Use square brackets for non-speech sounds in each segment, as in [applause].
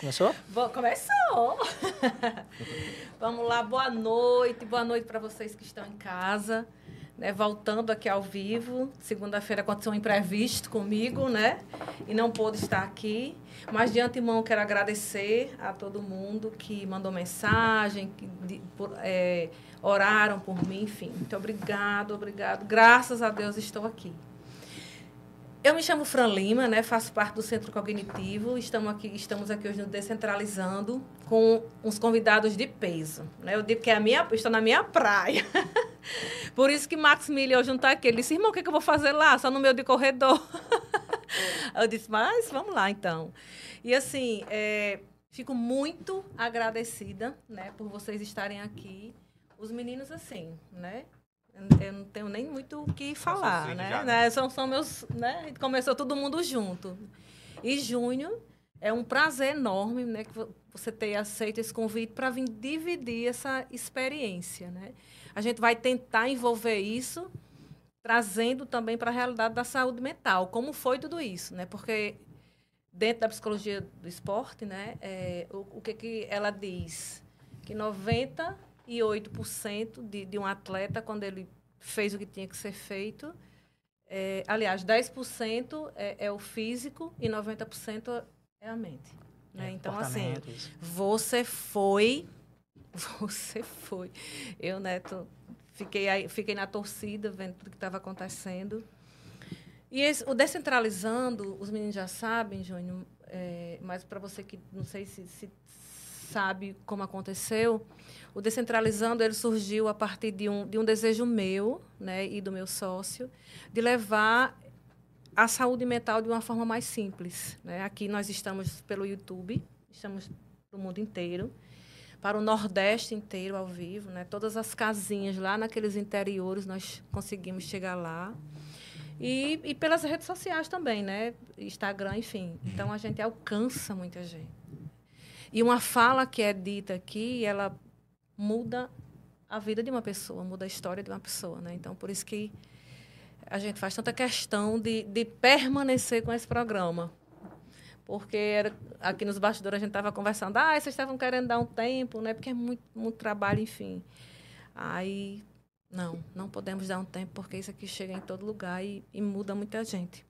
Começou? Bom, começou! [laughs] Vamos lá, boa noite, boa noite para vocês que estão em casa. Né, voltando aqui ao vivo. Segunda-feira aconteceu um imprevisto comigo, né? E não pude estar aqui. Mas de antemão quero agradecer a todo mundo que mandou mensagem, que de, por, é, oraram por mim, enfim. Muito obrigado, obrigado. Graças a Deus estou aqui. Eu me chamo Fran Lima, né? faço parte do Centro Cognitivo. Estamos aqui, estamos aqui hoje no Descentralizando com uns convidados de peso. Né? Eu digo que é a minha, estou na minha praia. [laughs] Por isso que Max Miller hoje não está aqui. Ele disse, irmão, o que, é que eu vou fazer lá? Só no meio de corredor. [laughs] eu disse, mas vamos lá então. E assim, é, fico muito agradecida né, por vocês estarem aqui. Os meninos, assim, né? Eu não tenho nem muito o que falar, né? Já, né? São, são meus, né? Começou todo mundo junto. E junho é um prazer enorme, né, que você ter aceito esse convite para vir dividir essa experiência, né? A gente vai tentar envolver isso trazendo também para a realidade da saúde mental, como foi tudo isso, né? Porque dentro da psicologia do esporte, né, é, o, o que que ela diz? Que 90 98% de, de um atleta, quando ele fez o que tinha que ser feito, é, aliás, 10% é, é o físico e 90% é a mente. Né? É, então, assim, você foi. [laughs] Você foi. Eu, Neto, fiquei, aí, fiquei na torcida, vendo tudo que estava acontecendo. E esse, o Descentralizando, os meninos já sabem, Júnior, é, mas para você que não sei se, se sabe como aconteceu, o Descentralizando ele surgiu a partir de um, de um desejo meu né, e do meu sócio de levar a saúde mental de uma forma mais simples. Né? Aqui nós estamos pelo YouTube, estamos para o mundo inteiro, para o Nordeste inteiro ao vivo, né? todas as casinhas lá naqueles interiores nós conseguimos chegar lá. E, e pelas redes sociais também, né? Instagram, enfim. Então a gente alcança muita gente. E uma fala que é dita aqui, ela muda a vida de uma pessoa, muda a história de uma pessoa, né? Então, por isso que a gente faz tanta questão de, de permanecer com esse programa. Porque era, aqui nos bastidores a gente estava conversando, ah, vocês estavam querendo dar um tempo, né? Porque é muito, muito trabalho, enfim. Aí, não, não podemos dar um tempo, porque isso aqui chega em todo lugar e, e muda muita gente.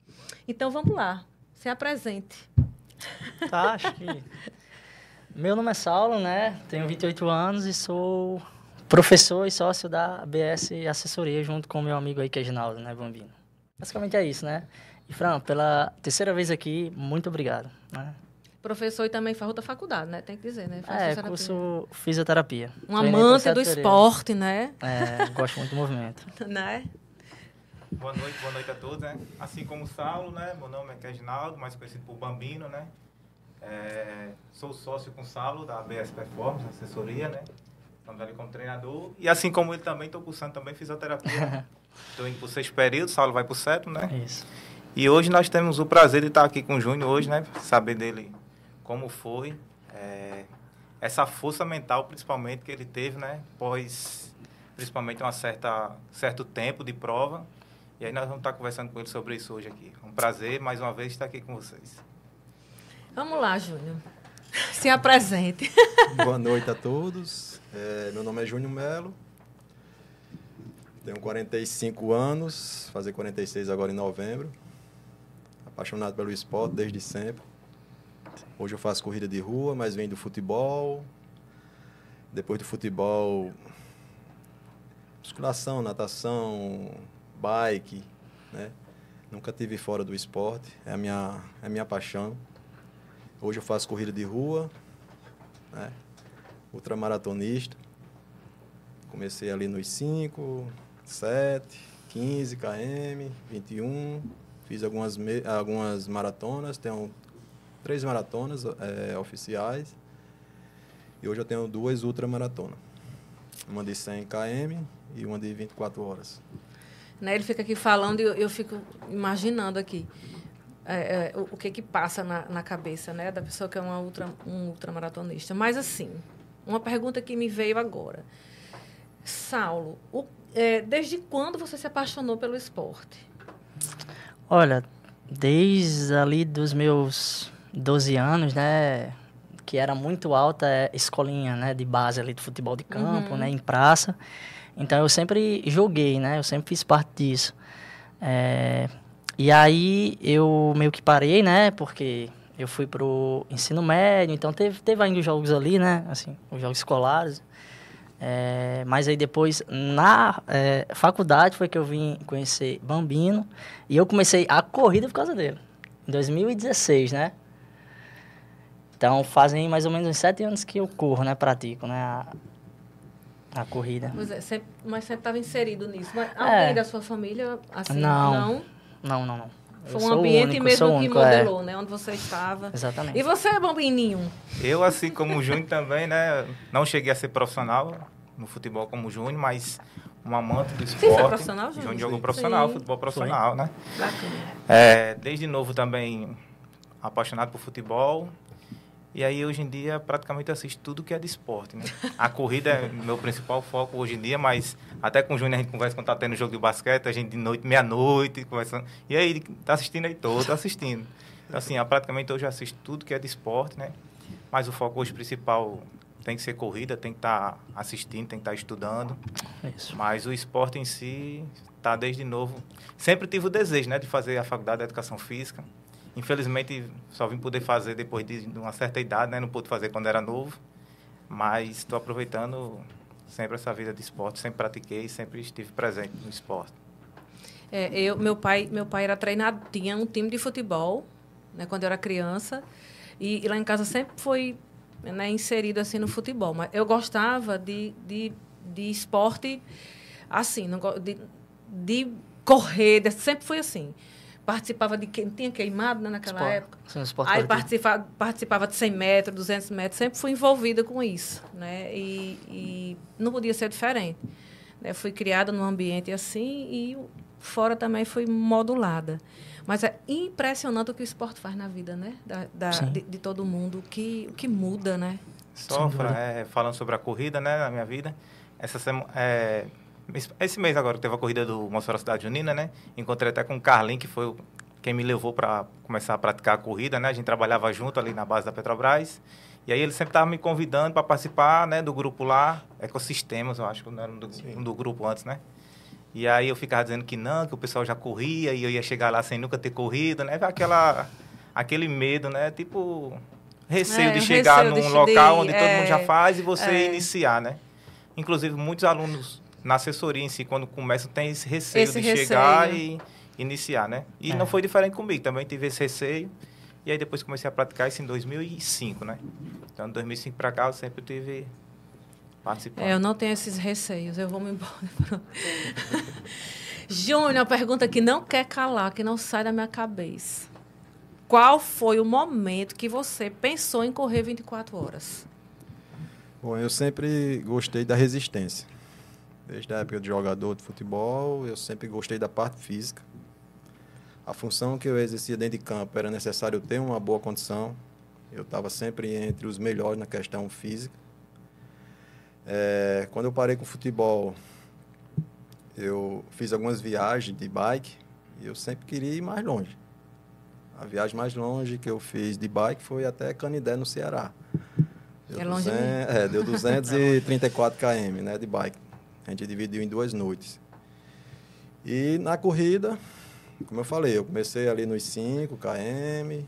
Então, vamos lá, se apresente. Tá, acho que meu nome é Saulo, né? Tenho 28 anos e sou professor e sócio da ABS Assessoria, junto com o meu amigo aí, que é Ginaldo, né, Bambino? Basicamente é isso, né? E, Fran, pela terceira vez aqui, muito obrigado, né? Professor e também faz outra faculdade, né? Tem que dizer, né? Faz é, curso fisioterapia. Um amante do esporte, né? É, gosto muito do movimento. [laughs] né? Boa noite, boa noite a todos, né? Assim como o Saulo, né? Meu nome é Reginaldo, mais conhecido por Bambino, né? É, sou sócio com o Saulo, da ABS Performance, assessoria, né? Estamos ali como treinador. E assim como ele também, estou cursando também fisioterapia. [laughs] Estou indo para o sexto período, o Saulo vai para o sétimo, né? Isso. E hoje nós temos o prazer de estar aqui com o Júnior hoje, né? Saber dele como foi. É, essa força mental, principalmente, que ele teve, né? Pós, principalmente, um certo tempo de prova. E aí nós vamos estar conversando com ele sobre isso hoje aqui. Um prazer, mais uma vez, estar aqui com vocês. Vamos lá, Júnior. [laughs] Se apresente. [laughs] Boa noite a todos. É, meu nome é Júnior Melo. Tenho 45 anos, fazer 46 agora em novembro. Apaixonado pelo esporte desde sempre. Hoje eu faço corrida de rua, mas venho do futebol. Depois do futebol, musculação, natação, bike, né? Nunca tive fora do esporte, é a minha, é a minha paixão. Hoje eu faço corrida de rua, né? ultramaratonista. Comecei ali nos 5, 7, 15 km, 21. Fiz algumas, algumas maratonas, tenho três maratonas é, oficiais. E hoje eu tenho duas ultramaratonas. Uma de 100 km e uma de 24 horas. Né, ele fica aqui falando e eu, eu fico imaginando aqui é, é, o, o, que que passa na, na, cabeça né, da pessoa que é uma ultra, um ultramaratonista. Mas, assim, uma pergunta que me veio agora. Saulo, o, é, desde quando você se apaixonou pelo esporte? Olha, desde ali dos meus 12 anos, né? que era muito alta é escolinha, né, de base ali de futebol de campo, né, em praça. Então eu sempre joguei, né, eu sempre fiz parte disso. É, e aí eu meio que parei, né, porque eu fui pro ensino médio, então teve, teve ainda os jogos ali, né, assim, os jogos escolares. É, mas aí depois, na é, faculdade, foi que eu vim conhecer Bambino. E eu comecei a corrida por causa dele. Em 2016, né? Então, fazem mais ou menos uns sete anos que eu corro, né? Pratico, né? A, a corrida. Mas, é, sempre estava inserido nisso. Mas alguém É. da sua família, assim, Não. não? Não, não, não. Foi um ambiente único, mesmo que único, é. modelou, né? Onde você estava. Exatamente. E você, Bambininho? Eu, assim como o Júnior também, né? Não cheguei a ser profissional no futebol como o Júnior, mas um amante do esporte. foi profissional, Júnior? Júnior jogou Sim. profissional, Sim. futebol profissional, né? Bacana. É, desde novo também apaixonado por futebol. E aí, hoje em dia, praticamente assisto tudo que é de esporte, né? A corrida é [laughs] meu principal foco hoje em dia, mas até com o Júnior a gente conversa quando tá tendo jogo de basquete, a gente de noite, meia-noite, conversando. E aí, tá assistindo aí? Tô, tô [laughs] assistindo. Então, assim, eu praticamente hoje eu assisto tudo que é de esporte, né? Mas o foco hoje principal tem que ser corrida, tem que estar assistindo, tem que estar estudando. Isso. Mas o esporte em si está desde novo. Sempre tive o desejo, né, de fazer a faculdade de educação física. Infelizmente só vim poder fazer depois de uma certa idade, né, não pude fazer quando era novo. Mas estou aproveitando sempre essa vida de esporte, sempre pratiquei, sempre estive presente no esporte. É, eu, meu pai, meu pai era treinado, tinha um time de futebol, né, quando eu era criança, e, e lá em casa sempre foi né, inserido assim no futebol. Mas eu gostava de, de, de esporte assim, de, de correr, sempre foi assim. Participava de quem tinha queimado né, naquela Esporte. época. Sim, esporte Aí participava, participava de 100 metros, 200 metros, sempre fui envolvida com isso, né? E, e não podia ser diferente. Né? Fui criada num ambiente assim e fora também fui modulada. Mas é impressionante o que o esporte faz na vida, né? Da, da- de, de todo mundo, o que, o que muda, né? Só pra, é, falando sobre a corrida, né, na minha vida. Essa semana, é, esse mês agora teve a corrida do Mossoró Cidade Junina, né? Encontrei até com o Carlinho, que foi quem me levou para começar a praticar a corrida, né? A gente trabalhava junto ali na base da Petrobras. E aí ele sempre estava me convidando para participar, né, do grupo lá, Ecosistemas, eu acho que não era um do, um do grupo antes, né? E aí eu ficava dizendo que não, que o pessoal já corria e eu ia chegar lá sem nunca ter corrido, né? Aquela, aquele medo, né? Tipo, receio É, de chegar receio de num che- local de- onde todo mundo já é, faz e você é. iniciar, né? Inclusive, muitos alunos na assessoria em si, quando começam, tem esse receio Esse de receio. chegar e iniciar, né? E É. não foi diferente comigo, também tive esse receio. E aí depois comecei a praticar isso em 2005, né? Então, de 2005 para cá, eu sempre tive participando. É, eu não tenho esses receios, eu vou me embora. [laughs] Júnior, a pergunta que não quer calar, que não sai da minha cabeça. Qual foi o momento que você pensou em correr 24 horas? Bom, eu sempre gostei da resistência. Desde a época de jogador de futebol, eu sempre gostei da parte física. A função que eu exercia dentro de campo era necessário ter uma boa condição. Eu estava sempre entre os melhores na questão física. É, quando eu parei com o futebol, eu fiz algumas viagens de bike e eu sempre queria ir mais longe. A viagem mais longe que eu fiz de bike foi até Canidé, no Ceará. Deu É longe 200 é, deu [laughs] 234 km né, de bike. A gente dividiu em duas noites. E na corrida, como eu falei, eu comecei ali nos 5 km,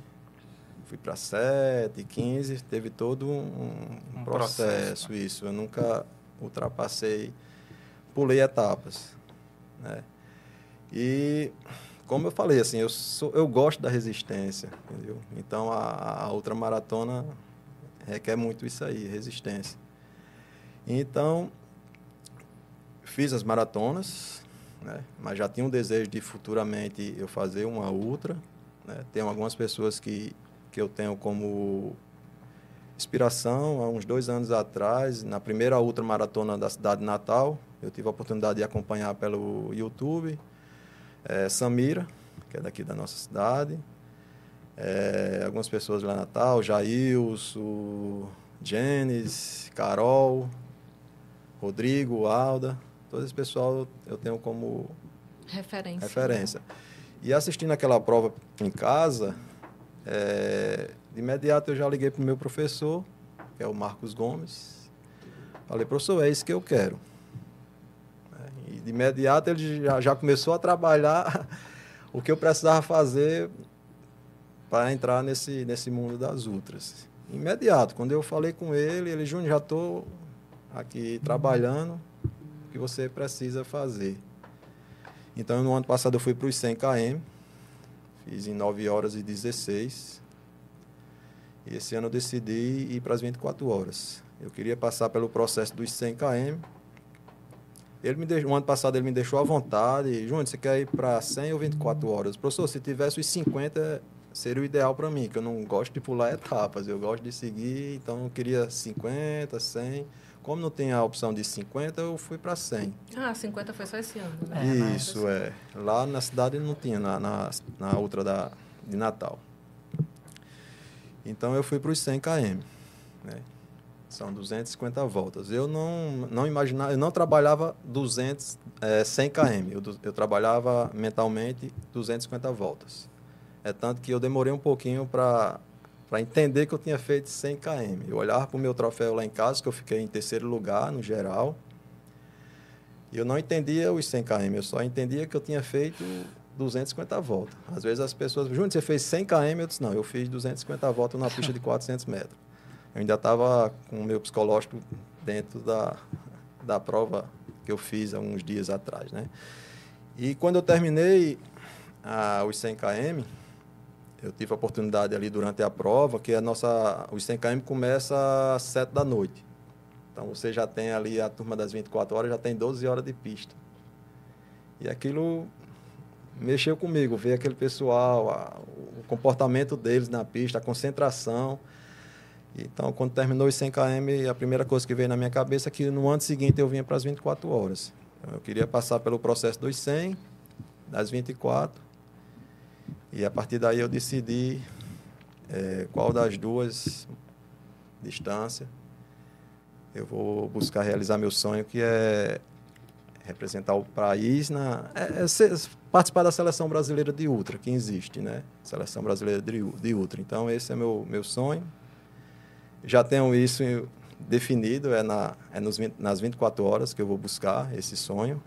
fui para 7, 15, teve todo um, um processo, processo. isso. Eu nunca ultrapassei, pulei etapas. Né? E como eu falei, assim, eu, sou, eu gosto da resistência, entendeu? Então a, a outra maratona requer muito isso aí, resistência. Então, fiz as maratonas, né? mas já tinha um desejo de futuramente eu fazer uma ultra. Né? Tem algumas pessoas que, que eu tenho como inspiração. Há uns dois anos atrás, na primeira ultra maratona da cidade de Natal, eu tive a oportunidade de acompanhar pelo YouTube. É, Samira, que é daqui da nossa cidade. É, algumas pessoas lá em Natal, Jailson, Jenes, Carol, Rodrigo, Alda. Todo esse pessoal eu tenho como Referência. referência. E assistindo aquela prova em casa, é, De imediato eu já liguei para o meu professor, que é o Marcos Gomes. Falei, professor, é isso que eu quero. E de imediato ele já, já começou a trabalhar [laughs] o que eu precisava fazer para entrar nesse, nesse mundo das ultras. Imediato, quando eu falei com ele, ele, Júnior, já estou aqui trabalhando, que você precisa fazer. Então, no ano passado eu fui para os 100 km, fiz em 9 horas e 16. E esse ano eu decidi ir para as 24 horas. Eu queria passar pelo processo dos 100 km. Ele me deixou, o ano passado ele me deixou à vontade. Júnior, você quer ir para 100 ou 24 horas? Professor, se tivesse os 50, seria o ideal para mim, que eu não gosto de pular etapas, eu gosto de seguir, então eu queria 50, 100. Como não tem a opção de 50, eu fui para 100. Ah, 50 foi só esse ano, né? É, Isso, é. Lá na cidade não tinha, na, na, na outra da, de Natal. Então eu fui para os 100 km. Né? São 250 voltas. Eu não, não imaginava, eu não trabalhava 200, é, 100 km. Eu, eu trabalhava mentalmente 250 voltas. É tanto que eu demorei um pouquinho para para entender que eu tinha feito 100 km. Eu olhava para o meu troféu lá em casa, que eu fiquei em terceiro lugar no geral, e eu não entendia os 100 km, eu só entendia que eu tinha feito 250 voltas. Às vezes as pessoas, Júnior, você fez 100 km? Eu disse, não, eu fiz 250 voltas na pista de 400 metros. Eu ainda estava com o meu psicológico dentro da, da prova que eu fiz há uns dias atrás, né? E quando eu terminei ah, os 100 km, eu tive a oportunidade ali durante a prova, que a nossa, os 100 km começa às 7 da noite. Então você já tem ali a turma das 24 horas, já tem 12 horas de pista. E aquilo mexeu comigo, ver aquele pessoal, a, o comportamento deles na pista, a concentração. Então, quando terminou os 100 km, a primeira coisa que veio na minha cabeça é que no ano seguinte eu vinha para as 24 horas. Então, eu queria passar pelo processo dos 100, das 24 e a partir daí eu decidi é, qual das duas distâncias eu vou buscar realizar meu sonho, que é representar o país na é, é ser, participar da seleção brasileira de ultra que existe, né? Seleção brasileira de, de ultra. Então esse é meu meu sonho. Já tenho isso definido, é na é nos 20, nas 24 horas que eu vou buscar esse sonho.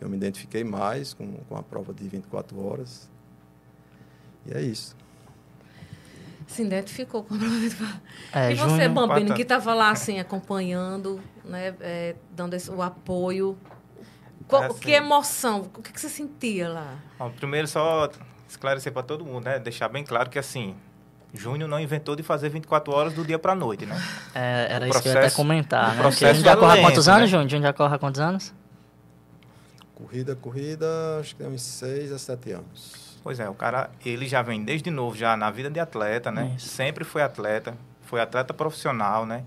Eu me identifiquei mais com, com a prova de 24 horas. E é isso. Se identificou com é, E você, Júnior, Bambino, que estava lá assim, acompanhando, né, é, dando esse, o apoio. Qual, é assim, que emoção? O que, que você sentia lá? Bom, primeiro, só esclarecer para todo mundo, né? Deixar bem claro que assim, Júnior não inventou de fazer 24 horas do dia para a noite, né? É, era o isso processo, que eu ia até comentar, né? Porque a gente já corre há quantos né? anos, Júnior? A gente já corre há quantos anos? Corrida, corrida, acho que tem uns 6 a 7 anos. Pois é, o cara, ele já vem desde novo, já na vida de atleta, né? Sempre foi atleta, foi atleta profissional, né?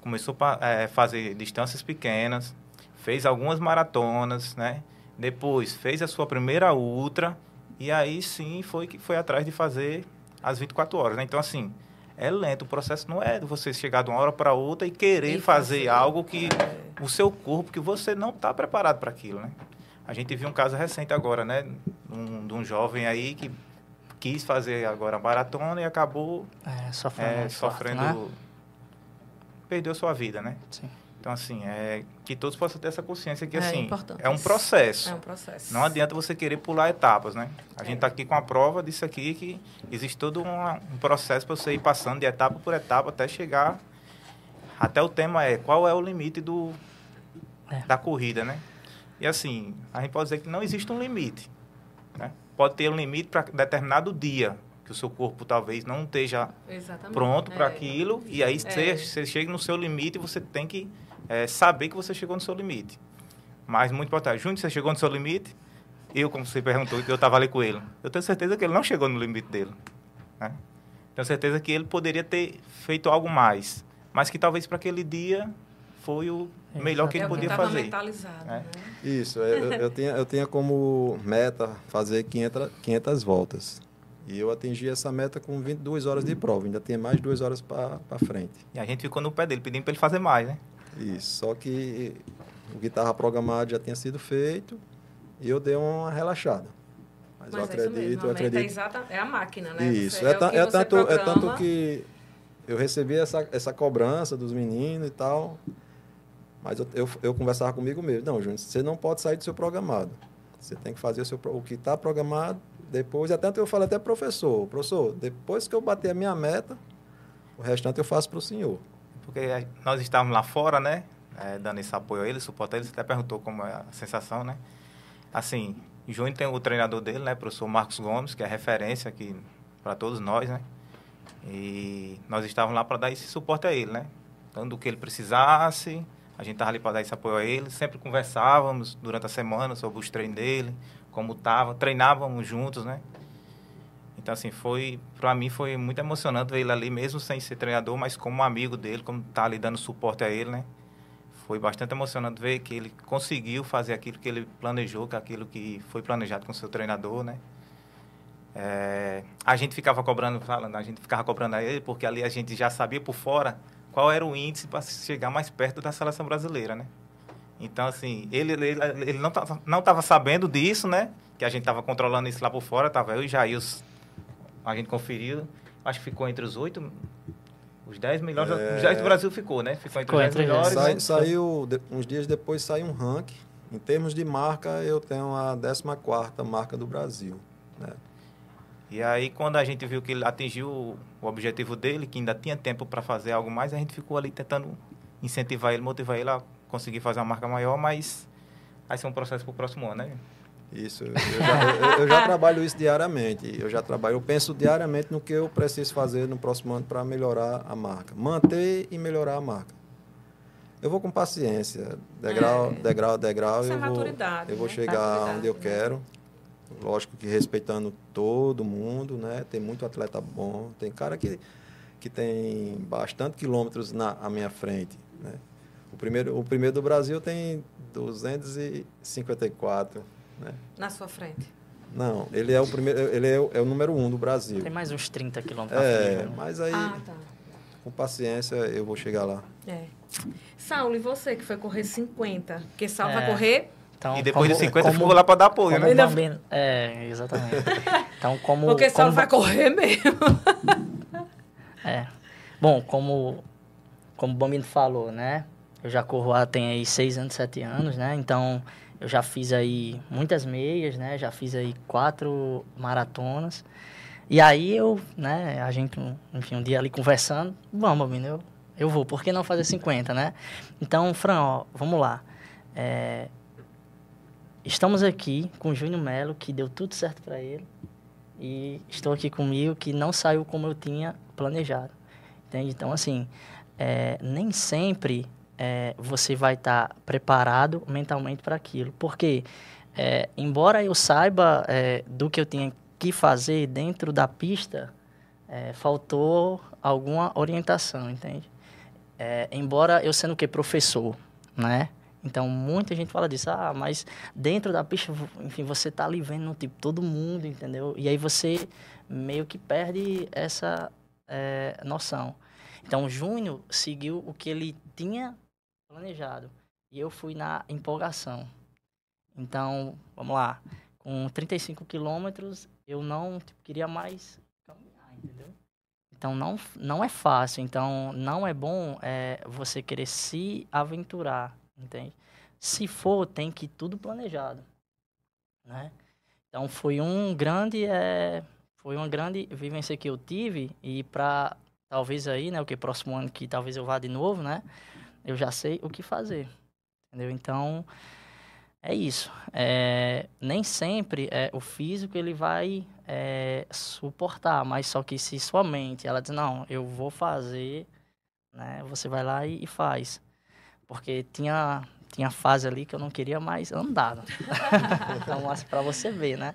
Começou a é, fazer distâncias pequenas, fez algumas maratonas, né? Depois fez a sua primeira ultra e aí sim foi que foi atrás de fazer as 24 horas, né? Então, assim, é lento. O processo não é de você chegar de uma hora para outra e querer e fazer, fazer algo que é. o seu corpo, que você não está preparado para aquilo, né? A gente viu um caso recente agora, né? Um, de um jovem aí que quis fazer agora a maratona e acabou é, sofrendo, é, sofrendo né? perdeu sua vida, né? Sim. Então, assim, é que todos possam ter essa consciência que, é assim, é um processo. É um processo. Não adianta você querer pular etapas, né? A é. gente está aqui com a prova disso aqui, que existe todo um, um processo para você ir passando de etapa por etapa até chegar... Até o tema é qual é o limite do, é. da corrida, né? E assim, a gente pode dizer que não existe um limite. Né? Pode ter um limite para determinado dia, que o seu corpo talvez não esteja Exatamente. pronto para é. aquilo, e aí é. você, você, chega no seu limite e você tem que é, saber que você chegou no seu limite. Mas muito importante, Júnior, você chegou no seu limite? Eu, como você perguntou, que eu estava ali com ele, eu tenho certeza que ele não chegou no limite dele. Né? Tenho certeza que ele poderia ter feito algo mais, mas que talvez para aquele dia foi o melhor que ele é podia que fazer. Mentalizado, né? Isso, é, eu, eu, tinha, eu tinha como meta fazer 500, 500 voltas. E eu atingi essa meta com 22 horas de prova, ainda tinha mais duas horas para frente. E a gente ficou no pé dele, pedindo para ele fazer mais, né? Isso, só que o guitarra programado já tinha sido feito e eu dei uma relaxada. Mas, Mas eu é isso acredito, mesmo, eu a meta acredito. É, exata, é a máquina, né? Isso. Você- É, é tanto, é tanto que eu recebi essa, essa cobrança dos meninos e tal. Mas eu, eu, eu conversava comigo mesmo. Não, Júnior, você não pode sair do seu programado. Você tem que fazer o, seu, o que está programado. Depois, até eu falo até pro professor, professor, depois que eu bater a minha meta, o restante eu faço para o senhor. Porque nós estávamos lá fora, né? é, dando esse apoio a ele, suporte a ele. Você até perguntou como é a sensação, né? Assim, Júnior tem o treinador dele, né? Professor Marcos Gomes, que é referência aqui para todos nós, né? E nós estávamos lá para dar esse suporte a ele, né? Dando o que ele precisasse, a gente estava ali para dar esse apoio a ele. Sempre conversávamos durante a semana sobre os treinos dele, como estava, treinávamos juntos, né? Então, assim, foi, para mim foi muito emocionante ver ele ali, mesmo sem ser treinador, mas como amigo dele, como tá ali dando suporte a ele, né? Foi bastante emocionante ver que ele conseguiu fazer aquilo que ele planejou, que aquilo que foi planejado com seu treinador, né? É, a gente ficava cobrando, falando, a gente ficava cobrando a ele, porque ali a gente já sabia por fora qual era o índice para chegar mais perto da seleção brasileira, né? Então, assim, ele, ele, ele não estava não sabendo disso, né? Que a gente estava controlando isso lá por fora, tava eu e Jails, a gente conferiu, acho que ficou entre os oito, os dez melhores, É. os dez do Brasil ficou, né? Ficou entre Ficou os dez entre os melhores. dez. Sai- né? saiu, de- uns dias depois saiu um ranking. Em termos de marca, eu tenho a 14ª marca do Brasil. Né? E aí, quando a gente viu que ele atingiu o objetivo dele, que ainda tinha tempo para fazer algo mais, a gente ficou ali tentando incentivar ele, motivar ele a conseguir fazer uma marca maior, mas vai ser um processo para o próximo ano, né? Isso, eu já, eu- eu já trabalho isso diariamente. Eu já trabalho, eu penso diariamente no que eu preciso fazer no próximo ano para melhorar a marca. Manter e melhorar a marca. Eu vou com paciência, degrau, É. degrau, degrau, Isso é eu vou, maturidade, eu vou né? chegar onde eu né? quero. Lógico que respeitando todo mundo, né? Tem muito atleta bom, tem cara que, que tem bastante quilômetros na à minha frente, né? O primeiro, o primeiro do Brasil tem 254, né? Na sua frente. Não, ele é o primeiro, ele é o, é o número um do Brasil. Tem mais uns 30 quilômetros É, frente, né? mas aí, Ah, tá. com paciência, eu vou chegar lá. É. Saulo, e você que foi correr 50? Porque Saulo É. vai correr Então, e depois como- de 50 como- ficou lá para dar apoio, né? Bambino- É, exatamente. [laughs] Então, como... Porque como- vai correr mesmo. [laughs] É. Bom, como, como o Bambino falou, né? Eu já corro há, tem aí seis anos, sete anos, né? Então, eu já fiz aí muitas meias, né? Já fiz aí quatro maratonas. E aí eu, né? A gente, enfim, um dia ali conversando, vamos, Bambino, eu, eu vou. Por que não fazer 50, né? Então, Fran, ó, vamos lá. É, estamos aqui com o Júnior Melo, que deu tudo certo para ele. E estou aqui comigo, que não saiu como eu tinha planejado. Entende? Então, assim, é, nem sempre é, você vai estar preparado mentalmente para aquilo. Porque, é, embora eu saiba é, do que eu tinha que fazer dentro da pista, é, faltou alguma orientação, entende? É, embora eu sendo o que? Professor, né? Então, muita gente fala disso. Ah, mas dentro da pista, enfim, você tá ali vendo, tipo, todo mundo, entendeu? E aí você meio que perde essa é, noção. Então, Júnior seguiu o que ele tinha planejado. E eu fui na empolgação. Então, vamos lá. Com 35 quilômetros, eu não tipo, queria mais caminhar, entendeu? Então, não, não é fácil. Então, não é bom é, você querer se aventurar, entende? Se for, tem que ir tudo planejado, né? Então, foi um grande... É, foi uma grande vivência que eu tive e para talvez aí, né, o que próximo ano que talvez eu vá de novo, né? Eu já sei o que fazer. Entendeu? Então, é isso. É, nem sempre é, o físico ele vai é, suportar, mas só que se sua mente ela diz, não, eu vou fazer, né? Você vai lá e, e faz. Porque tinha, tinha fase ali que eu não queria mais andar. né? [laughs] então, assim, para você ver, né?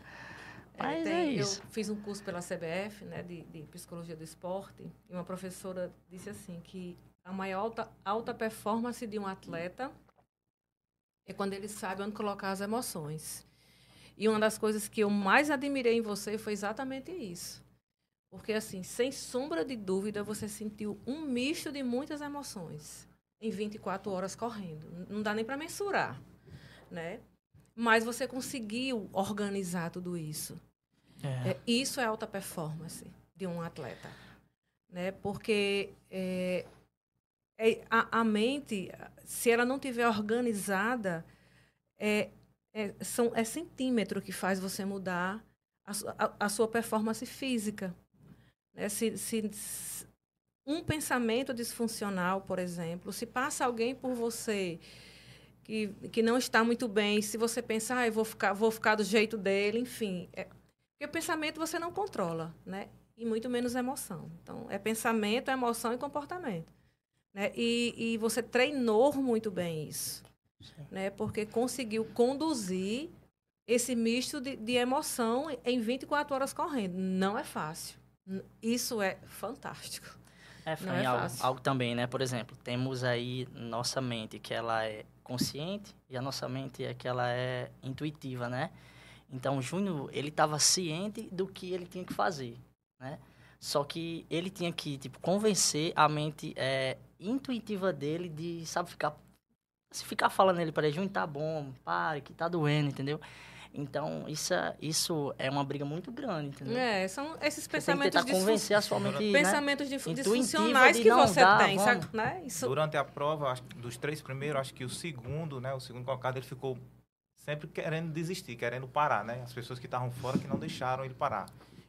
Mas tem- é isso. Eu fiz um curso pela CBF, né, de, de psicologia do esporte, e uma professora disse assim que a maior alta, alta performance de um atleta é quando ele sabe onde colocar as emoções. E uma das coisas que eu mais admirei em você foi exatamente isso. Porque, assim, sem sombra de dúvida, você sentiu um misto de muitas emoções em 24 horas correndo. Não dá nem para mensurar, né? Mas você conseguiu organizar tudo isso. É. É, isso é alta performance de um atleta. Né? Porque é, é, a, a, mente, se ela não tiver organizada, é, é, são, é centímetro que faz você mudar a, a, a sua performance física. Né? Se, se, um pensamento disfuncional, por exemplo, se passa alguém por você que, que não está muito bem, se você pensar, ah, eu vou ficar, vou ficar do jeito dele, enfim. É, porque o pensamento você não controla, né? E muito menos emoção. Então, é pensamento, emoção e comportamento. Né? E, e você treinou muito bem isso. Né? Porque conseguiu conduzir esse misto de, de emoção em 24 horas correndo. Não é fácil. Isso é fantástico. É, Fran, é algo, algo, também, né? Por exemplo, temos aí nossa mente que ela é consciente e a nossa mente é que ela é intuitiva, né? Então, o Júnior, ele estava ciente do que ele tinha que fazer, né? Só que ele tinha que, tipo, convencer a mente é, intuitiva dele de, sabe, ficar... Se ficar falando ele para ele, Júnior, tá bom, pare, que tá doendo, entendeu? Então, isso é, isso é uma briga muito grande, entendeu? É, são esses pensamentos de convencer a sua mente, pensamentos né? disfuncionais que você dá, tem, sabe? Né? Isso... Durante a prova, dos três primeiros, acho que o segundo, né, o segundo colocado, ele ficou sempre querendo desistir, querendo parar, né? As pessoas que estavam fora que não deixaram ele parar.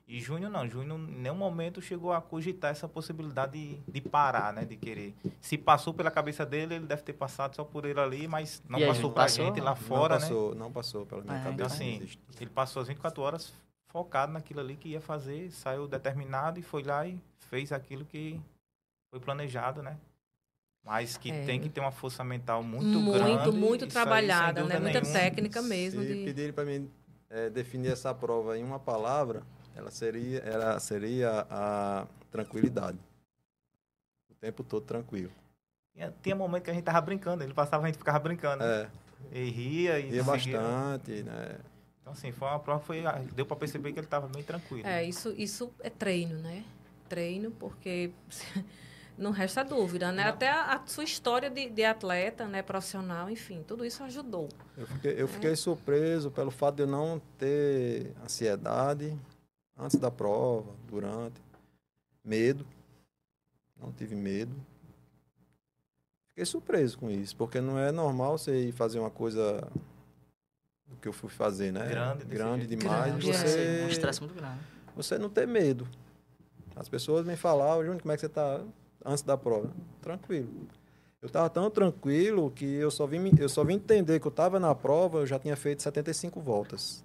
E Júnior não, Júnior em nenhum momento chegou a cogitar essa possibilidade de, de parar, né? De querer. Se passou pela cabeça dele, ele deve ter passado só por ele ali, mas não e passou pra passou? gente lá fora, não passou, né? Não passou pela minha é, cabeça. Então, assim, ele passou as 24 horas focado naquilo ali que ia fazer, saiu determinado e foi lá e fez aquilo que foi planejado, né? Mas que é. tem que ter uma força mental muito, muito grande. Muito, muito trabalhada, né? Muita técnica mesmo. Se de... pedirem para mim é, definir essa prova em uma palavra, ela seria, ela seria a tranquilidade. O tempo todo tranquilo. Tinha, tinha momento que a gente tava brincando, ele passava, a gente ficava brincando. É. E ria e ria bastante, né? Então, assim, foi uma prova, foi, deu para perceber que ele estava bem tranquilo. É, isso, isso é treino, né? Treino, porque [laughs] não resta dúvida, né? Não. Até a, a, sua história de, de, atleta, né, profissional, enfim, tudo isso ajudou. Eu fiquei, eu é. fiquei surpreso pelo fato de eu não ter ansiedade, antes da prova, durante. Medo. Não tive medo. Fiquei surpreso com isso, porque não é normal você ir fazer uma coisa do que eu fui fazer, né? Grande, grande demais. Grande, você, é. um estresse muito grande. Você não ter medo. As pessoas me falavam, Júnior, como é que você está antes da prova? Tranquilo. Eu estava tão tranquilo que eu só, vim, eu só vim entender que eu estava na prova, eu já tinha feito 75 voltas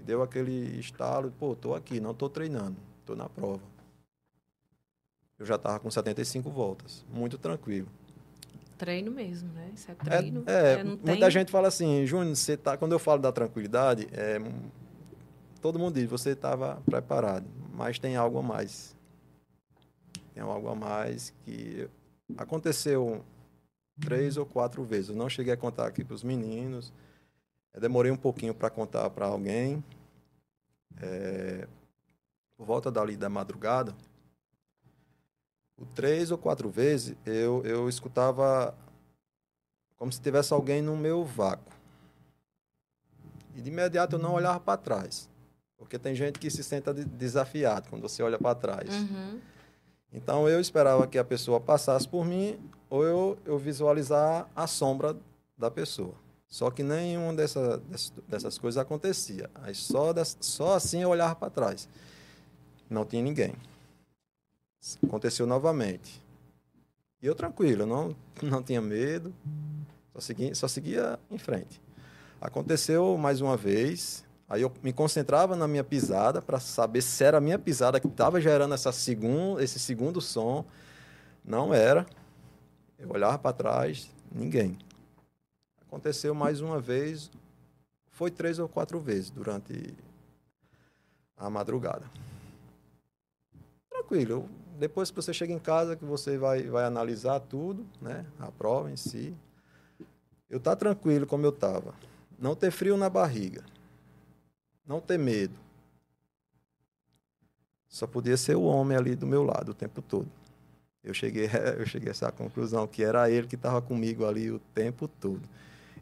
que deu aquele estalo, pô, tô aqui, não tô treinando, tô na prova. Eu já tava com 75 voltas, muito tranquilo. Treino mesmo, né? Isso é treino. É, é muita gente fala assim, Júnior, você tá, quando eu falo da tranquilidade, é, todo mundo diz, você estava preparado, mas tem algo a mais. Tem algo a mais que aconteceu três ou quatro vezes. Eu não cheguei a contar aqui para os meninos, eu demorei um pouquinho para contar para alguém. É, por volta dali da madrugada, três ou quatro vezes eu, eu escutava como se tivesse alguém no meu vácuo. E de imediato eu não olhava para trás. Porque tem gente que se senta desafiado quando você olha para trás. Uhum. Então eu esperava que a pessoa passasse por mim ou eu, eu visualizar a sombra da pessoa. Só que nenhuma dessa, dessas coisas acontecia. Aí só, só assim eu olhava para trás. Não tinha ninguém. Aconteceu novamente. E eu tranquilo, não, [laughs] não tinha medo, só seguia, só seguia em frente. Aconteceu mais uma vez, aí eu me concentrava na minha pisada para saber se era a minha pisada que estava gerando essa segun, esse segundo som. Não era. Eu olhava para trás, ninguém. Aconteceu mais uma vez, foi três ou quatro vezes durante a madrugada. Tranquilo. Depois que você chega em casa, que você vai, vai analisar tudo, né? A prova em si. Eu tá tranquilo como eu tava. Não ter frio na barriga. Não ter medo. Só podia ser o homem ali do meu lado o tempo todo. Eu cheguei, [laughs] eu cheguei a essa conclusão que era ele que estava comigo ali o tempo todo.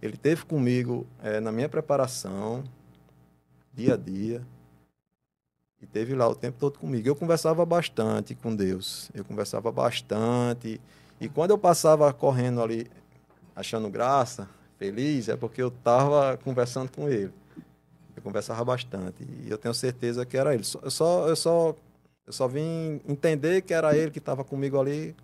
Ele teve comigo é, na minha preparação, dia a dia. E teve lá o tempo todo comigo. Eu conversava bastante com Deus. Eu conversava bastante. E quando eu passava correndo ali, achando graça, feliz, é porque eu estava conversando com ele. Eu conversava bastante. E eu tenho certeza que era ele. Eu só, eu só, eu só vim entender que era ele que estava comigo ali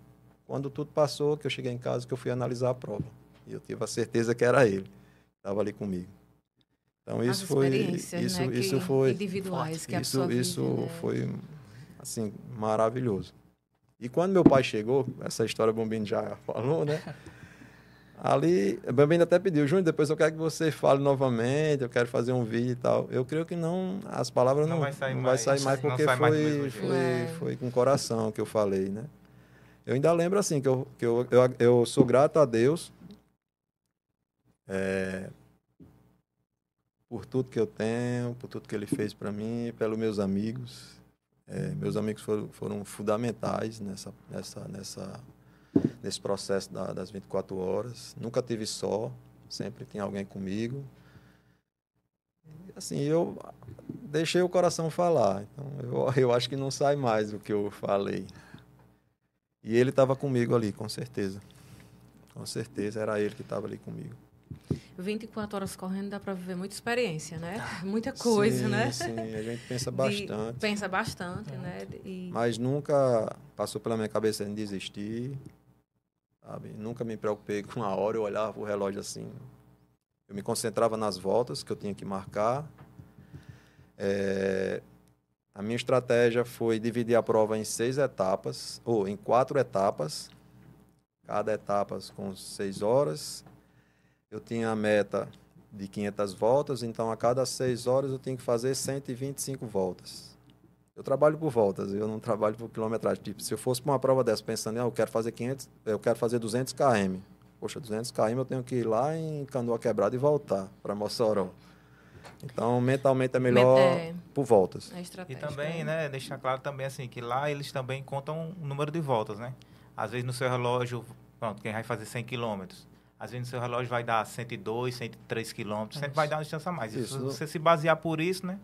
quando tudo passou, que eu cheguei em casa, que eu fui analisar a prova. E eu tive a certeza que era ele estava ali comigo. Então isso As foi experiências, isso né, isso que- foi individuais que isso isso né? foi assim maravilhoso. E quando meu pai chegou, essa história o Bombino já [laughs] falou, né? Ali, o Bambino até pediu, Júnior, depois eu quero que você fale novamente, eu quero fazer um vídeo e tal. Eu creio que não, as palavras Não não, vai sair não mais, vai sair mais porque sai mais foi, jeito. foi, É. foi com o coração que eu falei, né? Eu ainda lembro assim, que eu, que eu, eu, eu sou grato a Deus é, por tudo que eu tenho, por tudo que Ele fez para mim, pelos meus amigos. É, meus amigos foram, foram fundamentais nessa, nessa, nessa, nesse processo da- das 24 horas. Nunca tive só, sempre tinha alguém comigo. E, assim, eu deixei o coração falar. Então, eu, [laughs] eu acho que não sai mais do que eu falei. E ele estava comigo ali, com certeza. Com certeza, era ele que estava ali comigo. 24 horas correndo dá para viver muita experiência, né? [laughs] Muita coisa, sim, né? Sim, a gente [laughs] pensa De- bastante. pensa bastante, né? E Mas nunca passou pela minha cabeça em desistir. Sabe? Nunca me preocupei com a hora, eu olhava o relógio assim. Eu me concentrava nas voltas que eu tinha que marcar. É, A minha estratégia foi dividir a prova em seis etapas, ou em quatro etapas. Cada etapa com seis horas. Eu tinha a meta de 500 voltas, então a cada seis horas eu tinha que fazer 125 voltas. Eu trabalho por voltas, eu não trabalho por quilometragem. Tipo, se eu fosse para uma prova dessa pensando, ah, eu quero fazer 500, eu quero fazer 200 km. Poxa, 200 km eu tenho que ir lá em Canoa Quebrada e voltar para Mossoró. Então, mentalmente é melhor É. por voltas. a E também, né, deixar claro também assim, que lá eles também contam o número de voltas, né? Às vezes no seu relógio, pronto, quem vai fazer 100 quilômetros, às vezes no seu relógio vai dar 102, 103 quilômetros, sempre vai dar uma distância a mais. Isso. Se você se basear por isso, né?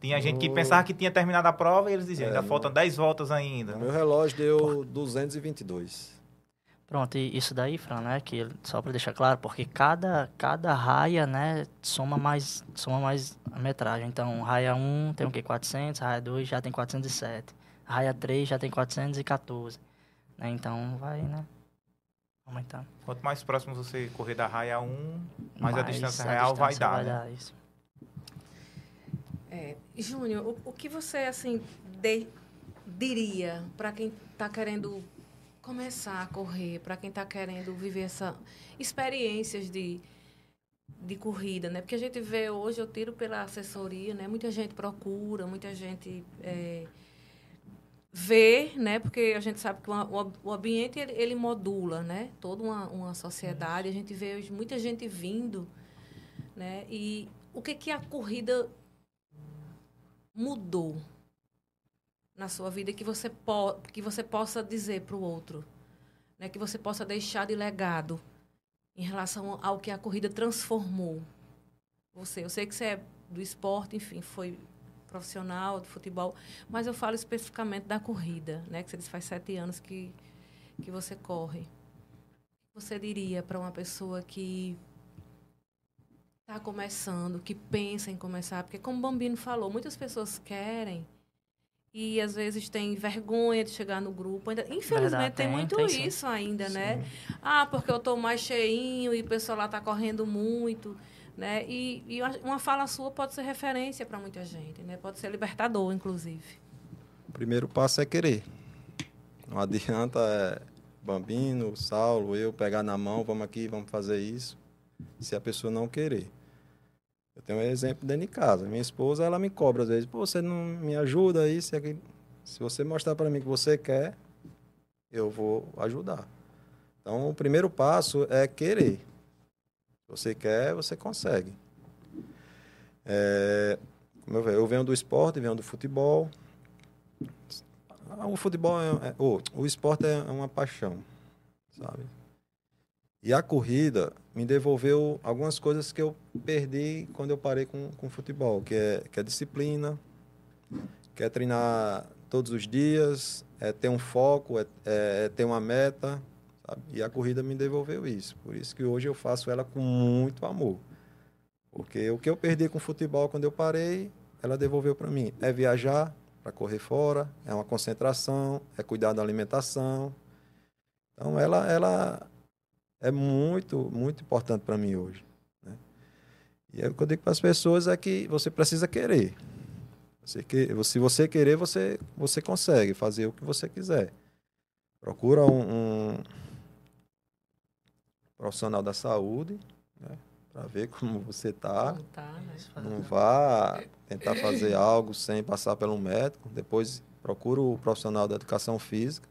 Tinha gente que No- pensava que tinha terminado a prova e eles diziam, É, ainda no- faltam 10 voltas ainda. O meu relógio deu 222. Pronto, e isso daí, Fran, né, que só para deixar claro, porque cada, cada raia, né, soma mais, soma mais a metragem. Então, raia 1 tem o quê? 400, raia 2 já tem 407, raia 3 já tem 414, né, então vai, né, aumentando. Quanto mais próximo você correr da raia 1, mais a Mais distância real vai distância dar. vai né? dar isso. É, Júnior, o, o que você assim de- diria para quem está querendo começar a correr, para quem está querendo viver essa experiências de de corrida, né? Porque a gente vê hoje, eu tiro pela assessoria, né? Muita gente procura, muita gente é, vê, né? Porque a gente sabe que o, ambiente ele, ele modula, né? Toda uma, uma sociedade, a gente vê muita gente vindo, né? E o que que a corrida mudou na sua vida que você po que você possa dizer para o outro, né? Que você possa deixar de legado em relação ao que a corrida transformou você. Eu sei que você é do esporte, enfim, foi profissional de futebol, mas eu falo especificamente da corrida, né? Que você disse faz sete anos que que você corre. Você diria para uma pessoa que está começando, que pensa em começar? Porque, como o Bambino falou, muitas pessoas querem e às vezes tem vergonha de chegar no grupo. Ainda, infelizmente, Verdade, tem, tem, muito tem sim. isso ainda, né? Ah, porque eu estou mais cheinho e o pessoal lá está correndo muito. Né? E, e uma- fala sua pode ser referência para muita gente, né? Pode ser libertador, inclusive. O primeiro passo é querer. Não adianta é, Bambino, Saulo, eu pegar na mão, vamos aqui, vamos fazer isso, se a pessoa não querer. Eu tenho um exemplo dentro de casa. Minha esposa, ela me cobra às vezes, Pô, você não me ajuda isso e aquilo. Se você mostrar para mim que você quer, eu vou ajudar. Então, o primeiro passo é querer. Você quer, você consegue. É, eu, venho do esporte, venho do futebol. O futebol é, é- o, o esporte é uma paixão, sabe? E a corrida me devolveu algumas coisas que eu perdi quando eu parei com, com futebol, que é, que é disciplina, quer treinar todos os dias, é ter um foco, é, é, é ter uma meta, sabe? E a corrida me devolveu isso. Por isso que hoje eu faço ela com muito amor. Porque o que eu perdi com o futebol quando eu parei, ela devolveu para mim. É viajar para correr fora, é uma concentração, é cuidar da alimentação. Então ela, ela é muito, muito importante para mim hoje. Né? E o que eu digo para as pessoas é que você precisa querer. Você que, se você querer, você, você consegue fazer o que você quiser. Procura um, um profissional da saúde, né? para ver como você está. Tá, né? Não vá tentar fazer algo sem passar pelo médico. Depois procura o profissional da educação física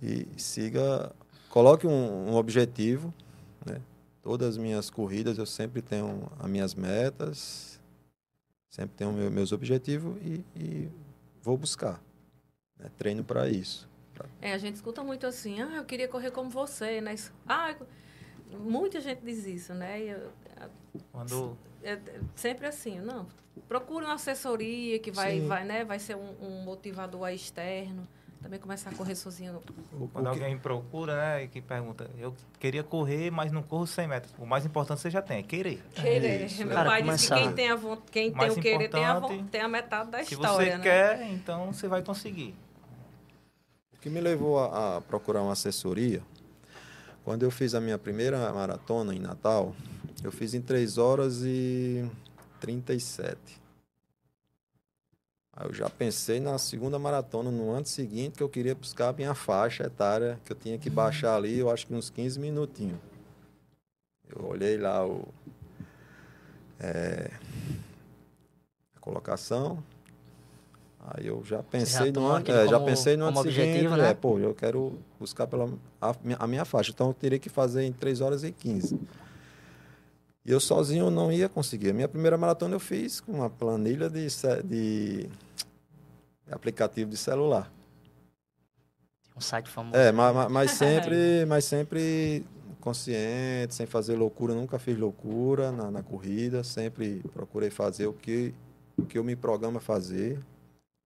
e siga, coloque um, um objetivo. Né? Todas as minhas corridas eu sempre tenho as minhas metas, sempre tenho meus objetivos e, e vou buscar. Né? Treino para isso. É, a gente escuta muito assim, ah, eu queria correr como você, né? Ah, muita gente diz isso, né? Eu, Quando... É, é, sempre assim, não. Procura uma assessoria que vai, vai, né, vai ser um, um motivador externo. Também começar a correr sozinho. Quando alguém procura, né, e que pergunta, eu queria correr, mas não corro 100 metros. O mais importante você já tem, é querer. Querer. É Meu Cara, pai começar. disse que quem tem, a, quem tem o querer tem a, tem a metade da história, Se você né? quer, então você vai conseguir. O que me levou a, a procurar uma assessoria quando eu fiz a minha primeira maratona em Natal, eu fiz em 3 horas e 37. Aí eu já pensei na segunda maratona no ano seguinte que eu queria buscar a minha faixa etária, que eu tinha que baixar ali, eu acho que uns 15 minutinhos. Eu olhei lá o, é, a colocação, Aí eu já pensei no ano, é, já pensei no ano seguinte, né? é, pô, eu quero buscar pela a, a, minha faixa, então eu teria que fazer em 3 horas e 15. E eu sozinho não ia conseguir. A minha primeira maratona eu fiz com uma planilha de, de aplicativo de celular. Um site famoso. É, mas, mas sempre, [laughs] mas sempre consciente, sem fazer loucura, nunca fiz loucura na, na corrida, sempre procurei fazer o que, o que eu me programa fazer.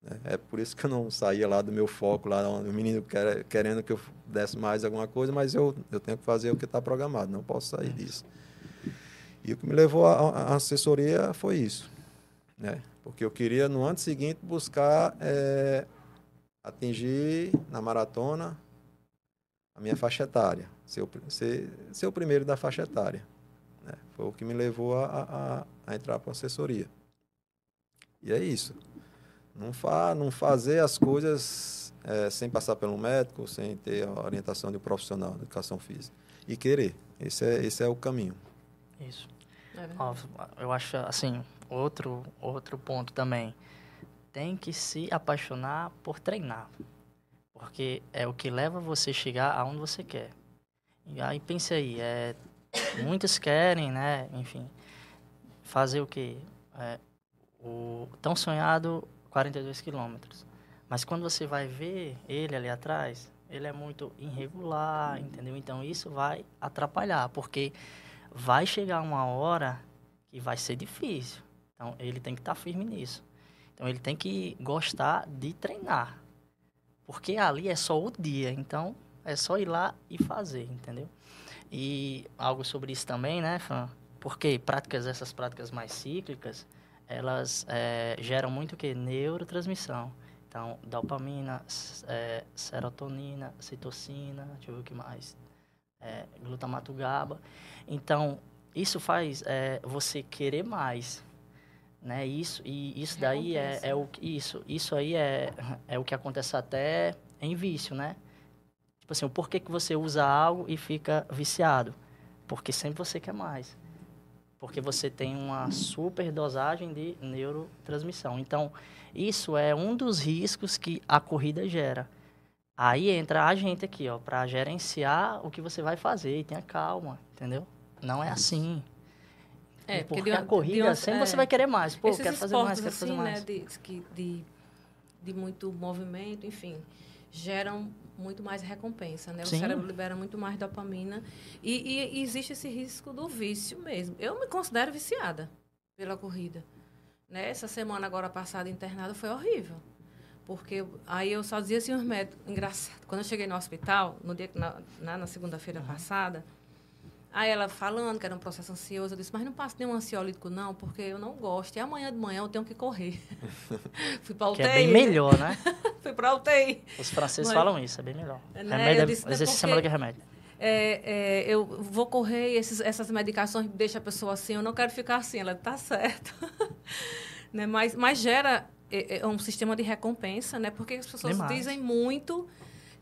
Né? É por isso que eu não saía lá do meu foco, lá o menino quer, querendo que eu desse mais alguma coisa, mas eu, eu tenho que fazer o que está programado, não posso sair disso. E o que me levou à assessoria foi isso. Né? Porque eu queria, no ano seguinte, buscar é, atingir na maratona a minha faixa etária, ser, ser, ser o primeiro da faixa etária. Né? Foi o que me levou a, a, a entrar para a assessoria. E é isso. Não, fa, não fazer as coisas é, sem passar pelo médico, sem ter a orientação de um profissional de educação física. E querer. Esse é, esse é o caminho. Isso. É eu acho, assim, outro, outro ponto também. Tem que se apaixonar por treinar. Porque é o que leva você a chegar aonde você quer. E aí pense aí, é, muitos querem, né, enfim, fazer o quê? É, o tão sonhado 42 quilômetros. Mas quando você vai ver ele ali atrás, ele é muito irregular, entendeu? Então isso vai atrapalhar, porque vai chegar uma hora que vai ser difícil. Então ele tem que estar tá firme nisso. Então ele tem que gostar de treinar. Porque ali é só o dia, então é só ir lá e fazer, entendeu? E algo sobre isso também, né, Fã? Porque práticas, essas práticas mais cíclicas, elas é, geram muito o que? Neurotransmissão. Então, dopamina, é, serotonina, citocina, deixa eu ver o que mais, é, glutamato GABA. Então, isso faz você querer mais, né? Isso e isso daí é, é, o isso isso aí é é o que acontece até em vício, né? Tipo assim, o porquê que você usa algo e fica viciado? Porque sempre você quer mais porque você tem uma super dosagem de neurotransmissão. Então, isso é um dos riscos que a corrida gera. Aí entra a gente aqui, ó, para gerenciar o que você vai fazer e tenha calma, entendeu? Não é assim. É, porque, porque a corrida uma, sempre é, você vai querer mais. Pô, quero fazer mais, quero fazer assim, mais. Né, de, de, de muito movimento, enfim, geram muito mais recompensa, né? Sim. O cérebro libera muito mais dopamina e, e, existe esse risco do vício mesmo. Eu me considero viciada pela corrida, Né? Essa semana agora passada internada foi horrível. Porque aí eu só dizia assim, os médicos, engraçado, quando eu cheguei no hospital, no dia, na, na, na segunda-feira uhum. passada, aí ela falando que era um processo ansioso, eu disse, mas não passa nenhum ansiolítico não, porque eu não gosto, e amanhã de manhã eu tenho que correr. [laughs] Fui para UTI. Que é bem melhor, né? [laughs] Fui para UTI. Os franceses mas, falam isso, é bem melhor. Né? Remédio, disse, é, exercício é melhor que remédio. É, é, eu vou correr e esses, essas medicações deixam a pessoa assim, eu não quero ficar assim. Ela está certo. [laughs] né? mas, mas gera é, é, um sistema de recompensa, né? Porque as pessoas Demais. dizem muito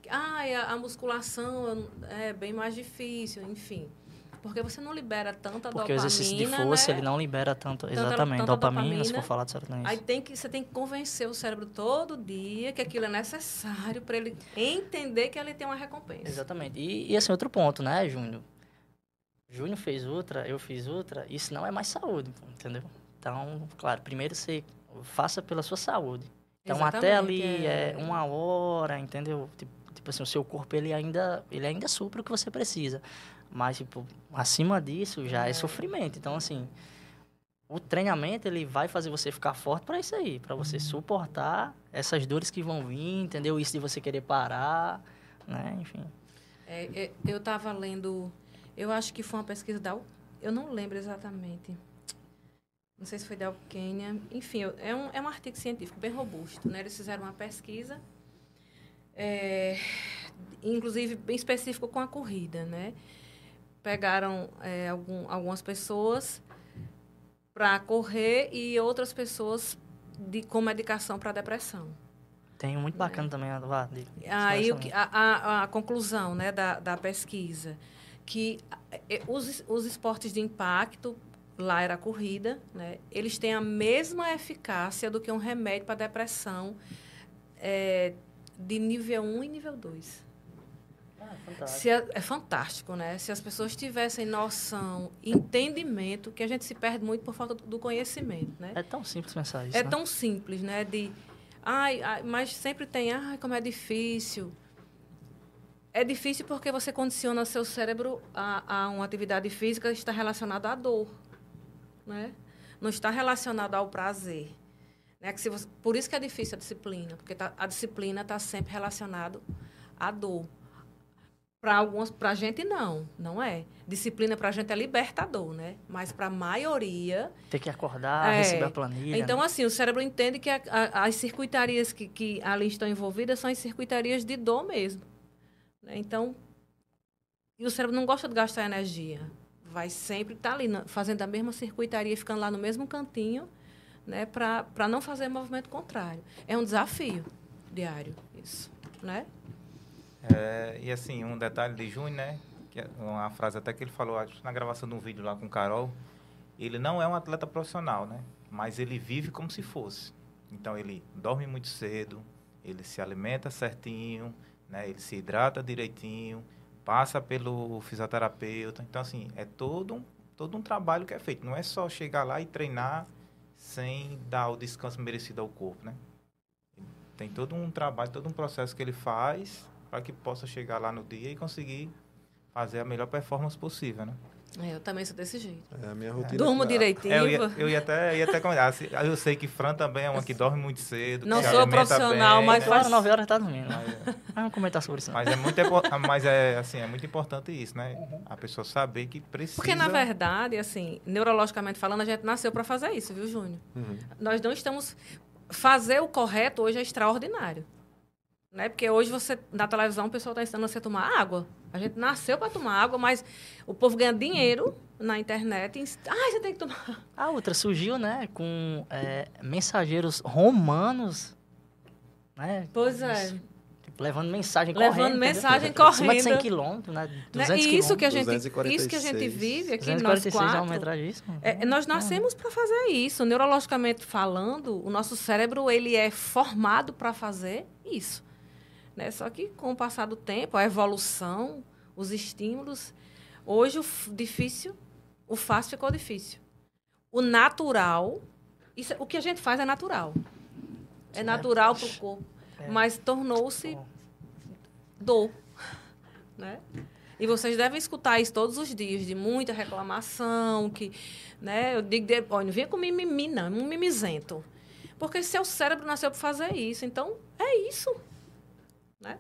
que ah, a, a musculação é bem mais difícil, enfim. Porque você não libera tanta Porque dopamina. Porque o exercício de força, né? ele não libera tanto. Tanta, exatamente, tanta dopamina, dopamina, se for falar de serotonina. Aí tem que, você tem que convencer o cérebro todo dia que aquilo é necessário para ele entender que ele tem uma recompensa. Exatamente. E, e assim, outro ponto, né, Júnior? Júnior fez ultra, eu fiz ultra, isso não é mais saúde, entendeu? Então, claro, primeiro você faça pela sua saúde. Então, Exatamente, até ali é... é... uma hora, entendeu? Tipo, tipo, assim, o seu corpo, ele ainda, ele ainda supra o que você precisa. Mas, tipo, acima disso já é, é sofrimento. Então, assim, o treinamento, ele vai fazer você ficar forte para isso aí. para você uhum. suportar essas dores que vão vir, entendeu? Isso de você querer parar, né? Enfim. É, é eu estava lendo... Eu acho que foi uma pesquisa da... Eu não lembro exatamente não sei se foi da Alquênia, enfim, é um, é um artigo científico bem robusto. Né? Eles fizeram uma pesquisa, é, inclusive bem específico com a corrida. Né? Pegaram é, algum, algumas pessoas para correr e outras pessoas de, com medicação para depressão. Tem muito bacana é. também, lá, de, Aí a, a, a, conclusão né, da, da pesquisa, que é, os, os esportes de impacto lá era a corrida, né? eles têm a mesma eficácia do que um remédio para depressão é, de nível 1 e nível 2. Ah, fantástico. Se a, é fantástico, né? Se as pessoas tivessem noção, entendimento, que a gente se perde muito por falta do conhecimento, né? É tão simples pensar isso, É né? tão simples, né? De, ai, ai, mas sempre tem, ai, como é difícil. É difícil porque você condiciona seu cérebro a, a uma atividade física que está relacionada à dor né? Não está relacionado ao prazer. Né? Que se você, por isso que é difícil a disciplina, porque tá, a disciplina está sempre relacionado à dor. Para algumas, para a gente não, não é. Disciplina para a gente é libertador, né? Mas para a maioria tem que acordar, é, receber a planilha. Então né? assim, o cérebro entende que a, a, as circuitarias que, que ali estão envolvidas são as circuitarias de dor mesmo. Né? Então, e o cérebro não gosta de gastar energia vai sempre estar tá ali fazendo a mesma circuitaria, ficando lá no mesmo cantinho, né, para não fazer movimento contrário. É um desafio diário isso, né? É, e assim, um detalhe de Júnior, né, que é uma frase até que ele falou na gravação de um vídeo lá com Carol, ele não é um atleta profissional, né, mas ele vive como se fosse. Então ele dorme muito cedo, ele se alimenta certinho, né, ele se hidrata direitinho, passa pelo fisioterapeuta. Então, assim, é todo um, todo um trabalho que é feito. Não é só chegar lá e treinar sem dar o descanso merecido ao corpo, né? Tem todo um trabalho, todo um processo que ele faz para que possa chegar lá no dia e conseguir fazer a melhor performance possível, né? É, eu também sou desse jeito. É a minha rotina. Durmo direitinho. É, eu, ia, eu ia até, ia até comentar. Eu sei que Fran também é uma que dorme muito cedo. Não sou profissional, bem, mas né? faz 9 horas tá dormindo. Mas, é. vamos comentar sobre isso. Mas é muito, mas é, assim, é muito importante isso, né? A pessoa saber que precisa... Porque, na verdade, assim, neurologicamente falando, a gente nasceu para fazer isso, viu, Júnior? Uhum. Nós não estamos... Fazer o correto hoje é extraordinário. Né? Porque hoje você, na televisão, o pessoal está ensinando você a tomar água. A gente nasceu para tomar água, mas o povo ganha dinheiro na internet. Ah, você tem que tomar. A outra surgiu, né, com é, mensageiros romanos, né? Pois é. Tipo, levando mensagem levando correndo. Levando mensagem correndo. Acima de 100 quilômetros, né? 200 né? isso que a gente Isso que a gente vive aqui, nós quatro. É, nós nascemos para fazer isso. Neurologicamente falando, o nosso cérebro ele é formado para fazer isso. Né? Só que com o passar do tempo, a evolução, os estímulos, hoje o difícil, o fácil ficou difícil. O natural, isso, o que a gente faz é natural. É natural para o corpo, é. mas tornou-se dor. [laughs] Né? E vocês devem escutar isso todos os dias, de muita reclamação, que, né? Eu digo, de, olha, não venha com mimimi, não, um mimizento. Porque seu cérebro nasceu para fazer isso. Então, é isso. Né?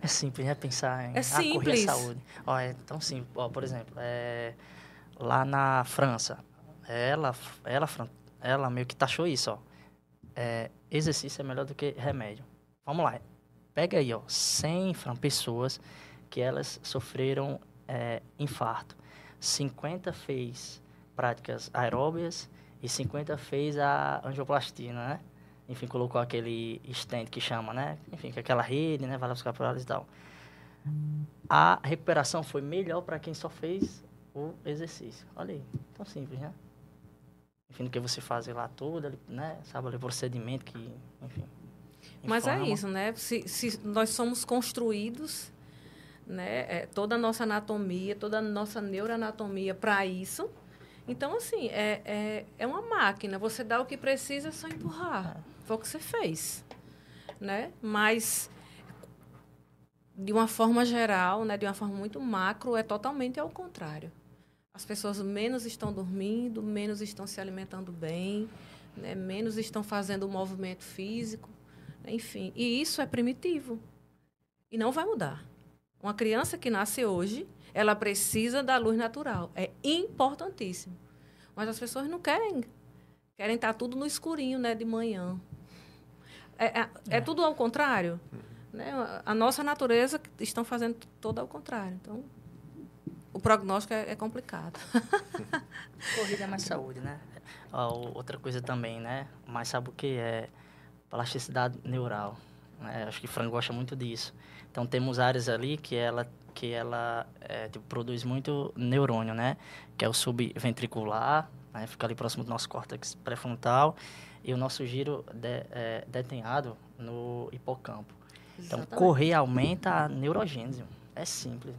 É simples, né? Pensar em É ah, simples. correr a saúde. Ó, é tão simples. Ó, por exemplo, é, lá na França, ela, ela, ela meio que taxou isso, ó. É, exercício é melhor do que remédio. Vamos lá. Pega aí, ó, 100 fran- pessoas que elas sofreram é, infarto. 50 fez práticas aeróbias e 50 fez a angioplastia, né? Enfim, colocou aquele stent que chama, né? Enfim, com aquela rede, né? Válvulas capilares e tal. A recuperação foi melhor para quem só fez o exercício. Olha aí, tão simples, né? Enfim, do que você fazer lá ali, né? Sabe ali o procedimento que, enfim. Mas é inflama. isso, né? Se, se nós somos construídos, né? é, toda a nossa anatomia, toda a nossa neuroanatomia para isso. Então, assim, é, é, é uma máquina. Você dá o que precisa, é só empurrar. Foi o que você fez, né? Mas, de uma forma geral, né? De uma forma muito macro, é totalmente ao contrário. As pessoas menos estão dormindo, menos estão se alimentando bem, né? menos estão fazendo o movimento físico. Enfim, e isso é primitivo. E não vai mudar. Uma criança que nasce hoje, ela precisa da luz natural. É importantíssimo. Mas as pessoas não querem. Querem estar tudo no escurinho, né, de manhã. É, é, é tudo ao contrário. Né? A nossa natureza estão fazendo todo ao contrário. Então, o prognóstico é, é complicado. [laughs] Corrida é mais saúde, né? Outra coisa também, né? Mas sabe o que é? Plasticidade neural. Né? Acho que Fran gosta muito disso. Então temos áreas ali que ela que ela é, tipo, produz muito neurônio, né? Que é o subventricular, né? fica ali próximo do nosso córtex pré-frontal e o nosso giro de, é, detenhado no hipocampo. Então Exatamente. correr aumenta a neurogênese. É simples.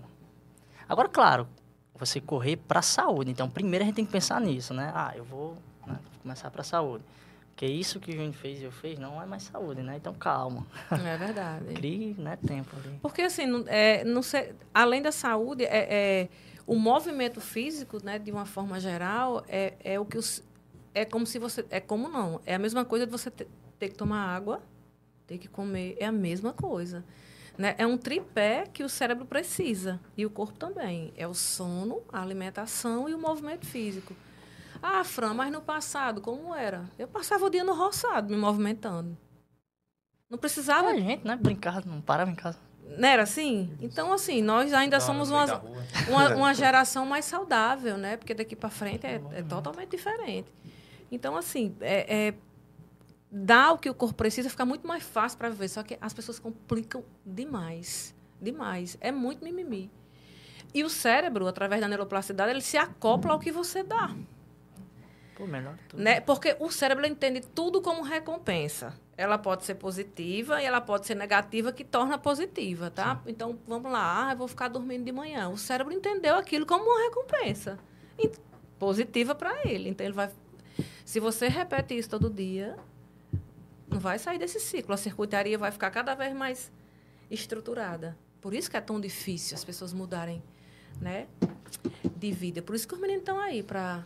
Agora, claro, você correr para a saúde. Então, primeiro a gente tem que pensar nisso, né? Ah, eu vou né, começar para a saúde. Porque isso que o Júnior fez e eu fiz não é mais saúde, né? Então, calma. É verdade. [laughs] Crie né, tempo ali. Porque, assim, não, é, não sei, além da saúde, é, é, o movimento físico, né, de uma forma geral, é, é o que os, é como se você. É como não. É a mesma coisa de você ter, ter que tomar água, ter que comer. É a mesma coisa. Né? É um tripé que o cérebro precisa. E o corpo também. É o sono, a alimentação e o movimento físico. Ah, Fran, mas no passado, como era? Eu passava o dia no roçado, me movimentando. Não precisava a gente, né? Brincar, não parava em casa. não era assim? Então, assim, nós ainda Não, somos uma, uma, [laughs] uma geração mais saudável, né? Porque daqui para frente é, é totalmente diferente. Então, assim, é, é, dar o que o corpo precisa fica muito mais fácil para viver. Só que as pessoas complicam demais. Demais. É muito mimimi. E o cérebro, através da neuroplasticidade, ele se acopla ao que você dá. Pô, melhor tudo. Né? Porque o cérebro entende tudo como recompensa. Ela pode ser positiva e ela pode ser negativa, que torna positiva, tá? Então, vamos lá. Ah, eu vou ficar dormindo de manhã. O cérebro entendeu aquilo como uma recompensa. E positiva para ele. Então, ele vai... Se você repete isso todo dia, não vai sair desse ciclo. A circuitaria vai ficar cada vez mais estruturada. Por isso que é tão difícil as pessoas mudarem, né? De vida. Por isso que os meninos estão aí, para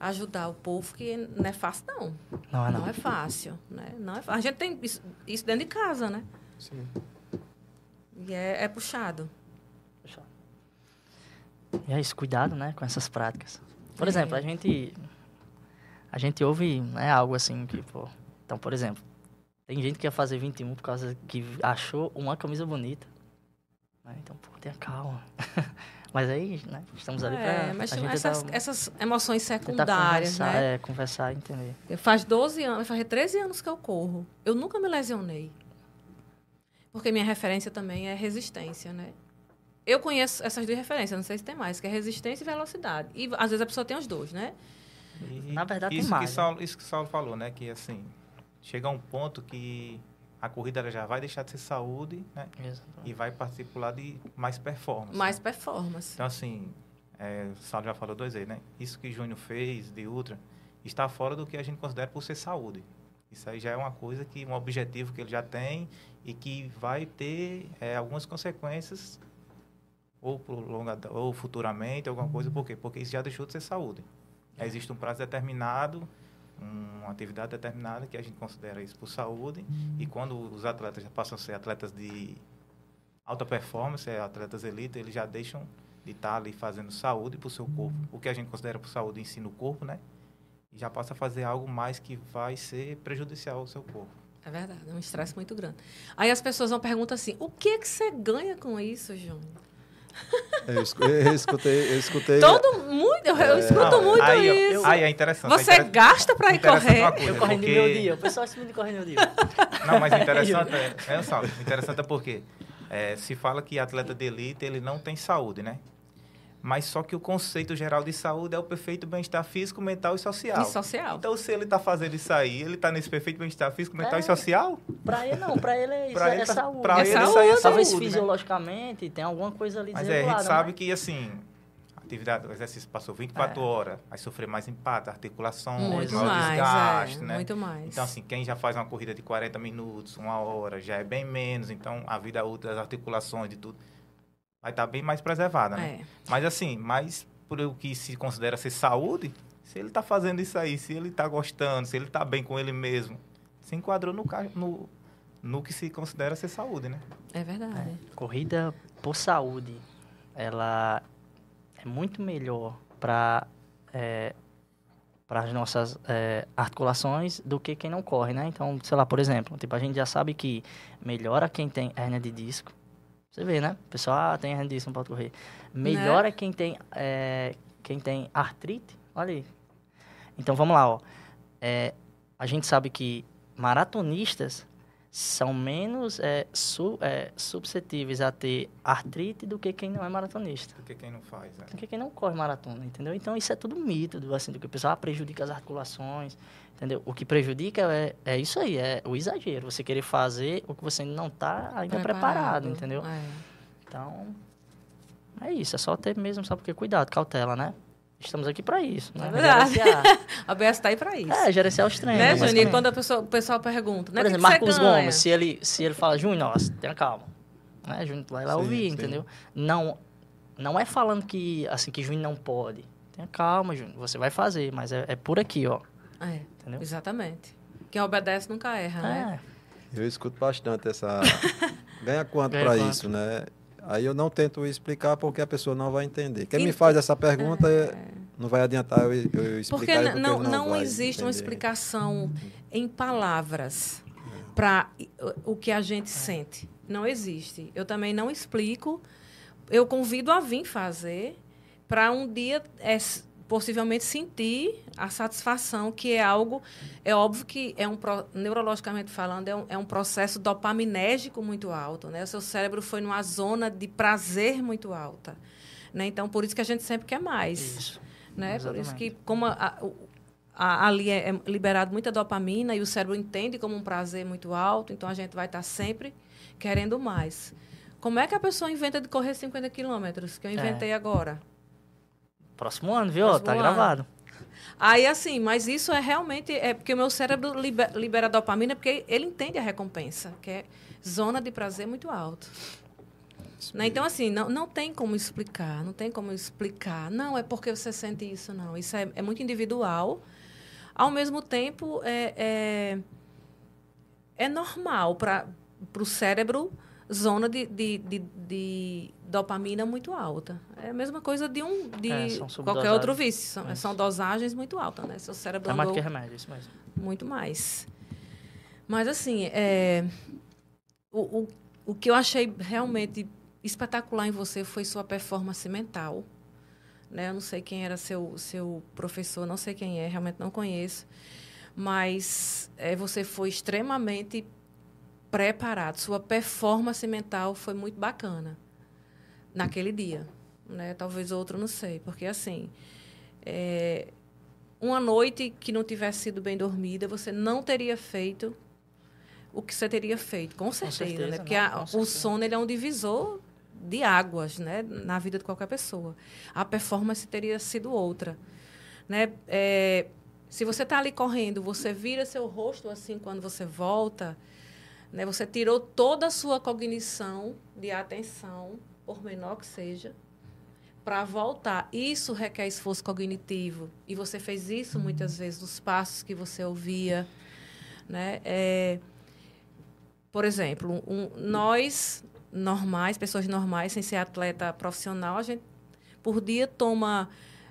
ajudar o povo, que não é fácil, não. Não é não. Não é fácil, né? Não é fácil. A gente tem isso, isso dentro de casa, né? Sim. E é, é puxado. E é isso, cuidado, né, com essas práticas. Por É. exemplo, a gente a gente ouve, né, algo assim que, pô, então, por exemplo, tem gente que ia fazer 21 por causa que achou uma camisa bonita. Né? Então, pô, tenha calma. [laughs] Mas aí, né, estamos ali É, pra mas essas, tentar- essas emoções tentar secundárias, conversar, né? É, conversar e entender. Faz 12 anos, faz 13 anos que eu corro. Eu nunca me lesionei. Porque minha referência também é resistência, né? Eu conheço essas duas referências, não sei se tem mais, que é resistência e velocidade. E às vezes a pessoa tem os dois, né? E Na verdade, tem isso mais, Que né? Saulo, isso que o Saulo falou, né? Que assim, chega um ponto que a corrida ela já vai deixar de ser saúde, né? E vai lado de mais performance. Mais né? performance. Então, assim, é, o Saulo já falou dois aí, né? Isso que Júnior fez de Ultra está fora do que a gente considera por ser saúde. Isso aí já é uma coisa que, um objetivo que ele já tem e que vai ter é, algumas consequências ou prolongada, ou futuramente, alguma coisa, por quê? Porque isso já deixou de ser saúde. Existe um prazo determinado, uma atividade determinada que a gente considera isso por saúde, e quando os atletas já passam a ser atletas de alta performance, é, atletas elite, eles já deixam de estar ali fazendo saúde para o seu corpo, o que a gente considera por saúde ensina o corpo, né? E já passa a fazer algo mais que vai ser prejudicial ao seu corpo. É verdade, é um estresse muito grande. Aí as pessoas vão perguntar assim: o que, é que você ganha com isso, Júnior? Eu escutei, eu escutei. Todo muito, eu, é, escuto muito aí, isso. Aí é interessante. Você é interessante, gasta para ir correr. Coisa, eu corro porque... no meu dia, o pessoal se de correr no dia. [laughs] Não, mas o interessante é, [laughs] é só, interessante é porque é, se fala que atleta de elite ele não tem saúde, né? Mas só que o conceito geral de saúde é o perfeito bem-estar físico, mental e social. E social. Então, se ele está fazendo isso aí, ele está nesse perfeito bem-estar físico, mental é. e social? Para ele não, para ele é [laughs] isso, pra é, ele tá, saúde. Para é ele saúde. isso aí é Talvez saúde, né? fisiologicamente né? tem alguma coisa ali Mas é, a gente sabe que, assim, atividade, o exercício passou 24 é. horas, vai sofrer mais impacto, articulações, muito maior mais, desgaste, é, né? Muito mais. Então, assim, quem já faz uma corrida de 40 minutos, uma hora, já é bem menos. Então, a vida útil das articulações, de tudo, vai estar tá bem mais preservada, né? É. Mas, assim, mais por o que se considera ser saúde, se ele está fazendo isso aí, se ele está gostando, se ele está bem com ele mesmo, se enquadrou no, no, no que se considera ser saúde, né? É verdade. É. Corrida por saúde, ela é muito melhor para é, para as nossas é, articulações do que quem não corre, né? Então, sei lá, por exemplo, tipo, a gente já sabe que melhora quem tem hernia de disco, você vê, né? O pessoal ah, tem hernia disso, não pode correr. Melhor né? é quem tem, é, quem tem artrite. Olha aí. Então, vamos lá, ó. É, a gente sabe que maratonistas são menos é, su, é, suscetíveis a ter artrite do que quem não é maratonista. Do que quem não faz, né? Do que quem não corre maratona, entendeu? Então, isso é tudo mito, do, assim, do que o pessoal ah, prejudica as articulações, entendeu? O que prejudica é, é isso aí, é o exagero. Você querer fazer o que você não está ainda preparado, preparado entendeu? É. Então, é isso. É só ter mesmo, sabe porque cuidado, cautela, né? Estamos aqui para isso, né? É verdade. [laughs] a BS está aí para isso. É, gerenciar os treinos. Né, Juninho? Quando a pessoa, o pessoal pergunta, né? Por exemplo, Marcos Gomes, se ele, se ele fala, Júnior, nossa, tenha calma. Né? Júnior vai lá sim, ouvir, sim. entendeu? Não, não é falando que, assim, que Júnior não pode. Tenha calma, Júnior. Você vai fazer, mas é, é por aqui, ó. É, entendeu? exatamente. Quem obedece nunca erra, né? é. né? Eu escuto bastante essa... [laughs] Ganha quanto para isso, né? Aí eu não tento explicar porque a pessoa não vai entender. Quem e... me faz essa pergunta é... não vai adiantar eu, eu explicar. Porque, porque não, não, não existe entender. uma explicação em palavras é. para o que a gente sente. Não existe. Eu também não explico. Eu convido a vir fazer para um dia é, possivelmente sentir a satisfação, que é algo, é óbvio que é um neurologicamente falando, é um, é um processo dopaminérgico muito alto, né? O seu cérebro foi numa zona de prazer muito alta, né? Então por isso que a gente sempre quer mais, isso. né? Exatamente. Por isso que como a, a, ali é, é liberado muita dopamina e o cérebro entende como um prazer muito alto, então a gente vai estar sempre querendo mais. Como é que a pessoa inventa de correr 50 quilômetros, que eu inventei é. agora? Próximo ano, viu? Próximo tá ano. gravado. Aí, assim, mas isso é realmente. É porque o meu cérebro libera, libera dopamina porque ele entende a recompensa, que é zona de prazer muito alto. Né? Então, assim, não, não tem como explicar, não tem como explicar. Não, é porque você sente isso, não. Isso é, é muito individual. Ao mesmo tempo, é, é, é normal para o cérebro zona de, de, de, de, dopamina muito alta. É a mesma coisa de um de é, qualquer outro vício. São, são, dosagens muito altas, né? Seu cérebro é mais que remédio, isso mesmo. Muito mais. Mas assim, é, o, o, o que eu achei realmente espetacular em você foi sua performance mental. Né? Eu não sei quem era seu, seu professor, não sei quem é, realmente não conheço. Mas é, você foi extremamente preparado. Sua performance mental foi muito bacana naquele dia. Né? Talvez outro, não sei. Porque, assim, é, uma noite que não tivesse sido bem dormida, você não teria feito o que você teria feito, com certeza. Com certeza né? Porque a, o sono ele é um divisor de águas né? na vida de qualquer pessoa. A performance teria sido outra. Né? É, se você está ali correndo, você vira seu rosto assim quando você volta né? Você tirou toda a sua cognição de atenção por menor que seja, para voltar. Isso requer esforço cognitivo. E você fez isso muitas vezes nos passos que você ouvia. Né? É, por exemplo, um, nós, normais, pessoas normais, sem ser atleta profissional, a gente, por dia, toma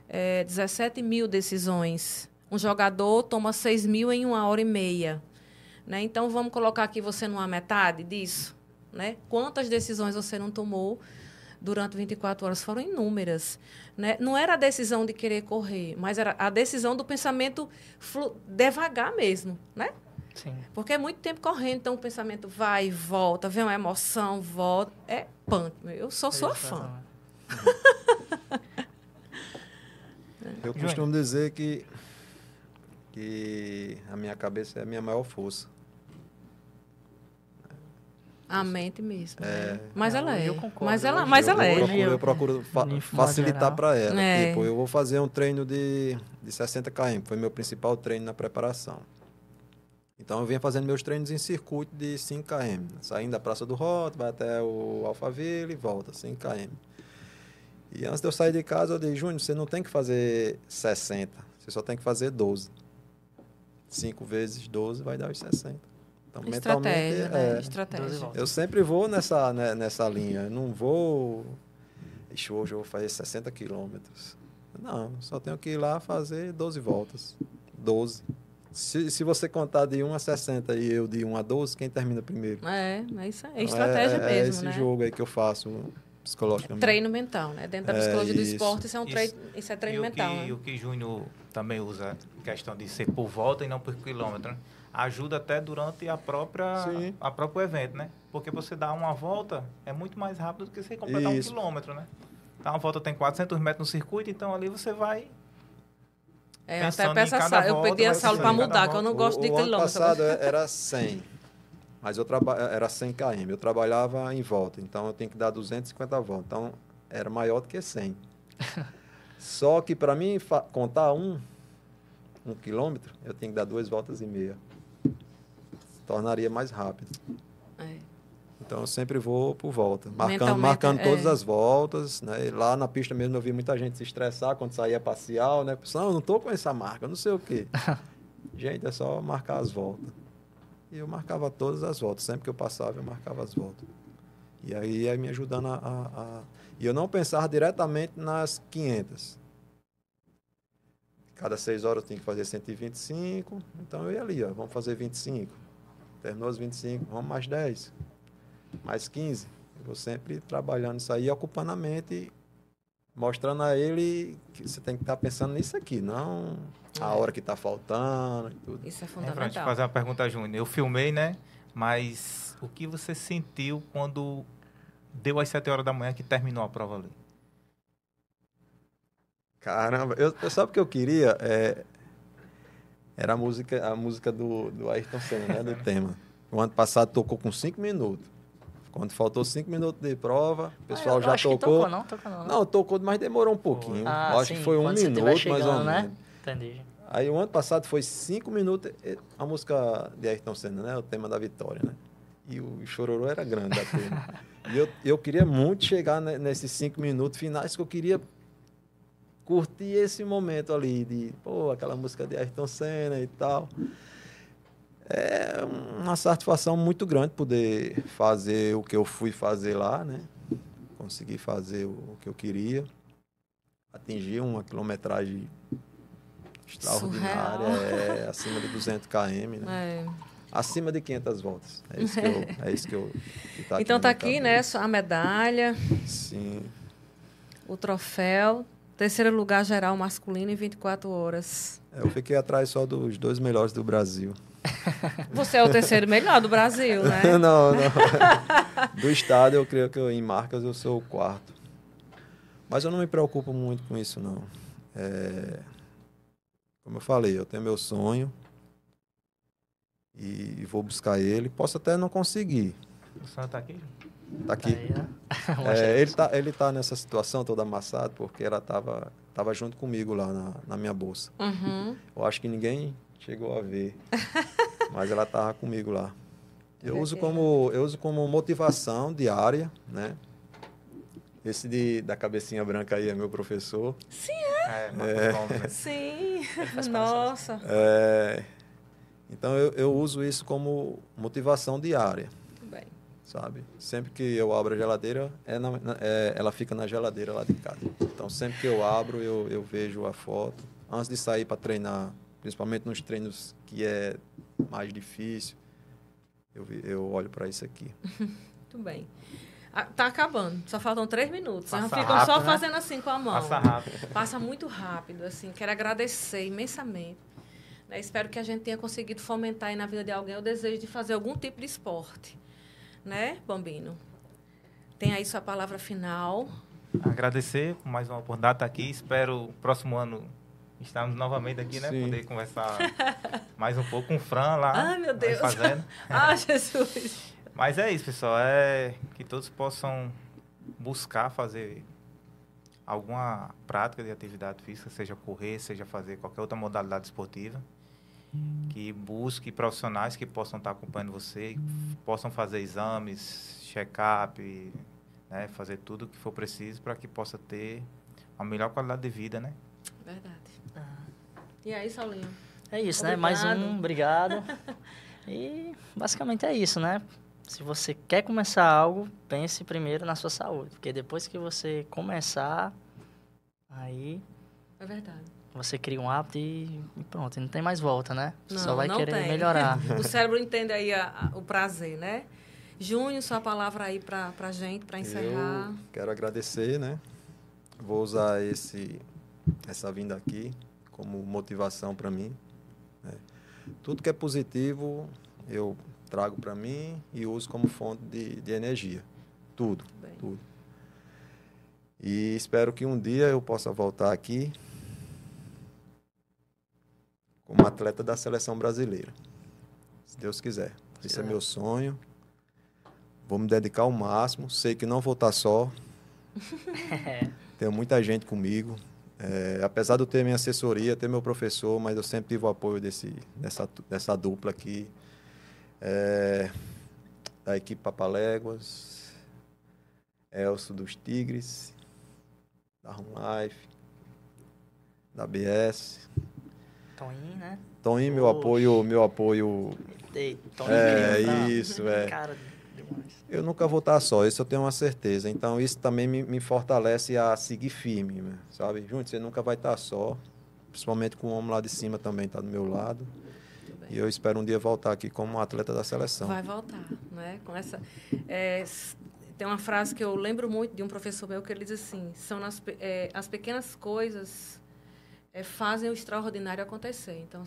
é, 17 mil decisões. Um jogador toma 6 mil em uma hora e meia. Né? Então, vamos colocar aqui você numa metade disso. Né? Quantas decisões você não tomou durante 24 horas? Foram inúmeras. Né? Não era a decisão de querer correr, mas era a decisão do pensamento devagar mesmo. Né? Sim. Porque é muito tempo correndo, então o pensamento vai e volta, vem uma emoção, volta. É punk. Eu sou sua fã. [laughs] Eu costumo dizer que, que a minha cabeça é a minha maior força. A mente mesmo. É. né? Mas ela é. Eu concordo. Mas ela, Eu- mas eu, ela é. procuro, Eu- eu procuro fa- facilitar para ela. É. Tipo, eu vou fazer um treino de, de 60 km, foi meu principal treino na preparação. Então eu vinha fazendo meus treinos em circuito de 5 km, saindo da Praça do Roto, vai até o Alphaville e volta, 5 km. E antes de eu sair de casa, eu disse, Júnior, você não tem que fazer 60, você só tem que fazer 12. 5 vezes 12 vai dar os 60. Então, Estratégia, mentalmente, né? é, Estratégia. 12 voltas. eu sempre vou nessa, né, nessa linha. Eu não vou. Ixi, hoje eu vou fazer 60 quilômetros. Não, só tenho que ir lá fazer 12 voltas. 12. Se, se você contar de 1 a 60 e eu de 1 a 12, quem termina primeiro? É, é isso aí. É Então, estratégia é, mesmo, É esse né? jogo aí que eu faço psicologicamente. Treino mental, né? Dentro da É, psicologia do isso. esporte, isso é um Isso. treino, isso é treino e mental, o que, né? o que Júnior também usa, questão de ser por volta e não por quilômetro, né? Ajuda até durante a própria, Sim. a próprio evento, né? Porque você dá uma volta, é muito mais rápido do que você completar Isso. um quilômetro, né? Então, uma volta tem 400 metros no circuito, então ali você vai... É, até peço em cada Saulo. Eu volta, pedi a ser para mudar, que eu não volta. gosto de o, o ano quilômetro. passado [laughs] era 100, mas eu traba era 100 km. Eu trabalhava em volta, então eu tenho que dar 250 voltas. Então era maior do que 100. [laughs] Só que para mim contar um, um quilômetro, eu tenho que dar duas voltas e meia. Tornaria mais rápido. É. Então eu sempre vou por volta, marcando, marcando é. todas as voltas, né? E lá na pista mesmo eu vi muita gente se estressar quando saía parcial, né? Pessoal, eu não tô com essa marca, não sei o quê. [laughs] gente, é só marcar as voltas. E eu marcava todas as voltas, sempre que eu passava eu marcava as voltas. E aí ia me ajudando a, a- a- E eu não pensava diretamente nas 500. Cada seis horas eu tinha que fazer 125, então eu ia ali, ó, vamos fazer 25. Terminou os 25, vamos mais 10 mais 15. Eu vou sempre trabalhando isso aí, ocupando a mente, mostrando a ele que você tem que estar pensando nisso aqui, não a hora que está faltando e tudo. Isso é É, pra te fundamental. fazer uma pergunta, Júnior. Eu filmei, né? Mas o que você sentiu quando deu às 7 horas da manhã que terminou a prova ali? Caramba, eu, eu sabe o que eu queria? É, era a música, a música do, do Ayrton Senna, né? Do tema. O ano passado tocou com 5 minutos. Quando faltou 5 minutos de prova, o pessoal Ah, já tocou. tocou, não? Tocou não, né? Não, tocou, mas demorou um pouquinho. Ah, acho sim, que foi um minuto, mais ou chegando, menos. né? Entendi. Aí o ano passado foi cinco minutos a música de Ayrton Senna, né? O tema da vitória, né? E o chororô era grande da turma. [laughs] e eu, eu queria muito chegar ne- nesses cinco minutos finais que eu queria curtir esse momento ali de, pô, aquela música de Ayrton Senna e tal. É uma satisfação muito grande poder fazer o que eu fui fazer lá, né? Conseguir fazer o que eu queria. Atingir uma quilometragem extraordinária, é, acima de 200 km, né? É. Acima de 500 voltas. É isso que eu... [laughs] É isso que eu que tá Então na tá minha aqui, né? A medalha, Sim. o troféu. Terceiro lugar geral masculino em 24 horas. É, Eu fiquei atrás só dos dois melhores do Brasil. [laughs] Você é o terceiro melhor do Brasil, né? [laughs] não, não. [laughs] Do estado, eu creio que eu, em marcas eu sou o quarto. Mas eu não me preocupo muito com isso, não. É, como eu falei, eu tenho meu sonho e vou buscar ele. Posso até não conseguir. O senhor tá aqui? Tá aqui. [laughs] É, ele, tá, ele tá nessa situação todo amassado porque ela tava, tava junto comigo lá na, na minha bolsa. Uhum. [laughs] Eu acho que ninguém chegou a ver, [laughs] mas ela tava comigo lá. Eu uso como eu uso como motivação diária, né? Esse de, da cabecinha branca aí é meu professor. Sim, é? É, Gomes, né? Sim. Nossa. É, então eu, eu uso isso como motivação diária. Sabe? Sempre que eu abro a geladeira, é na- é- ela fica na geladeira lá de casa. Então sempre que eu abro, eu, eu vejo a foto. Antes de sair para treinar, principalmente nos treinos que é mais difícil, eu, eu olho para isso aqui. [laughs] Muito bem. Ah, Tá acabando, só faltam três minutos. Passa Vocês ficam rápido, só né? fazendo assim com a mão. Passa rápido. Passa muito rápido, assim. Quero agradecer imensamente. né? Espero que a gente tenha conseguido fomentar aí na vida de alguém o desejo de fazer algum tipo de esporte. Né, Bambino? Tem aí sua palavra final. Agradecer por mais uma oportunidade de estar aqui. Espero próximo ano estarmos novamente aqui, né? Sim. Poder conversar [laughs] mais um pouco com o Fran lá. Ai, meu nós Deus. Fazendo. [laughs] Ah, Jesus! Mas é isso, pessoal. É que todos possam buscar fazer alguma prática de atividade física, seja correr, seja fazer qualquer outra modalidade esportiva. Que busque profissionais que possam estar acompanhando você, que possam fazer exames, check-up, né, fazer tudo o que for preciso para que possa ter uma melhor qualidade de vida, né? Verdade. Ah. E aí, Saulinho? É isso, né? Mais Obrigado. um, obrigado. [laughs] E basicamente é isso, né? Se você quer começar algo, pense primeiro na sua saúde. Porque depois que você começar, aí É verdade. Você cria um hábito e pronto, e não tem mais volta, né? Não, Só vai não querer tem. melhorar. [laughs] O cérebro [laughs] entende aí a- a- o prazer, né? Júnior, sua palavra aí pra, pra gente, pra encerrar. Eu quero agradecer, né? Vou usar esse, essa vinda aqui como motivação para mim. né? Tudo que é positivo eu trago para mim e uso como fonte de, de energia. Tudo, Bem. tudo. E espero que um dia eu possa voltar aqui como atleta da seleção brasileira. Se Deus quiser. Esse é meu sonho. Vou me dedicar ao máximo. Sei que não vou estar só. [laughs] Tenho muita gente comigo. É, apesar de eu ter minha assessoria, ter meu professor, mas eu sempre tive o apoio desse, dessa, dessa dupla aqui. É, da equipe Papaléguas, Elcio dos Tigres, da Home Life, da BS. Toninho, né? Toninho, meu Oxe. apoio, meu apoio. Ei, Toninho É, isso, é. Cara, demais. Eu nunca vou estar só, isso eu tenho uma certeza. Então isso também me, me fortalece a seguir firme, né? sabe? Junto, você nunca vai estar só. Principalmente com o homem lá de cima também está do meu lado. E eu espero um dia voltar aqui como atleta da seleção. Vai voltar, né? Com essa, é, tem uma frase que eu lembro muito de um professor meu que ele diz assim: são nas, é, as pequenas coisas é, fazem o extraordinário acontecer. Então,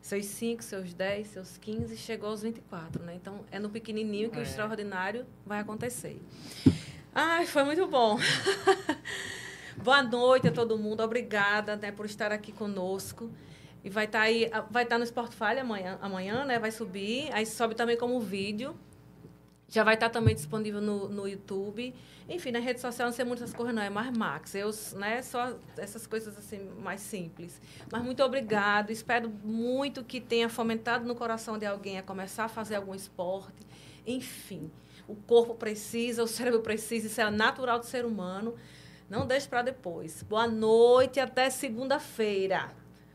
seus 5, seus 10, seus 15, chegou aos 24, né? Então, é no pequenininho que o É. extraordinário vai acontecer. Ai, foi muito bom. [laughs] Boa noite a todo mundo. Obrigada né, por estar aqui conosco. E vai estar aí, vai estar no Spotify amanhã, amanhã, né? Vai subir. Aí sobe também como vídeo. Já vai estar também disponível no, no YouTube. Enfim, na rede social não sei muitas coisas, não. É mais Max. Eu, né, só essas coisas assim, mais simples. Mas muito obrigado. Espero muito que tenha fomentado no coração de alguém a começar a fazer algum esporte. Enfim, o corpo precisa, o cérebro precisa, isso é natural do ser humano. Não deixe para depois. Boa noite e até segunda-feira.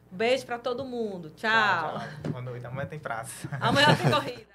Beijo para todo mundo. Tchau. Boa noite. Amanhã tem praça. Amanhã tem corrida.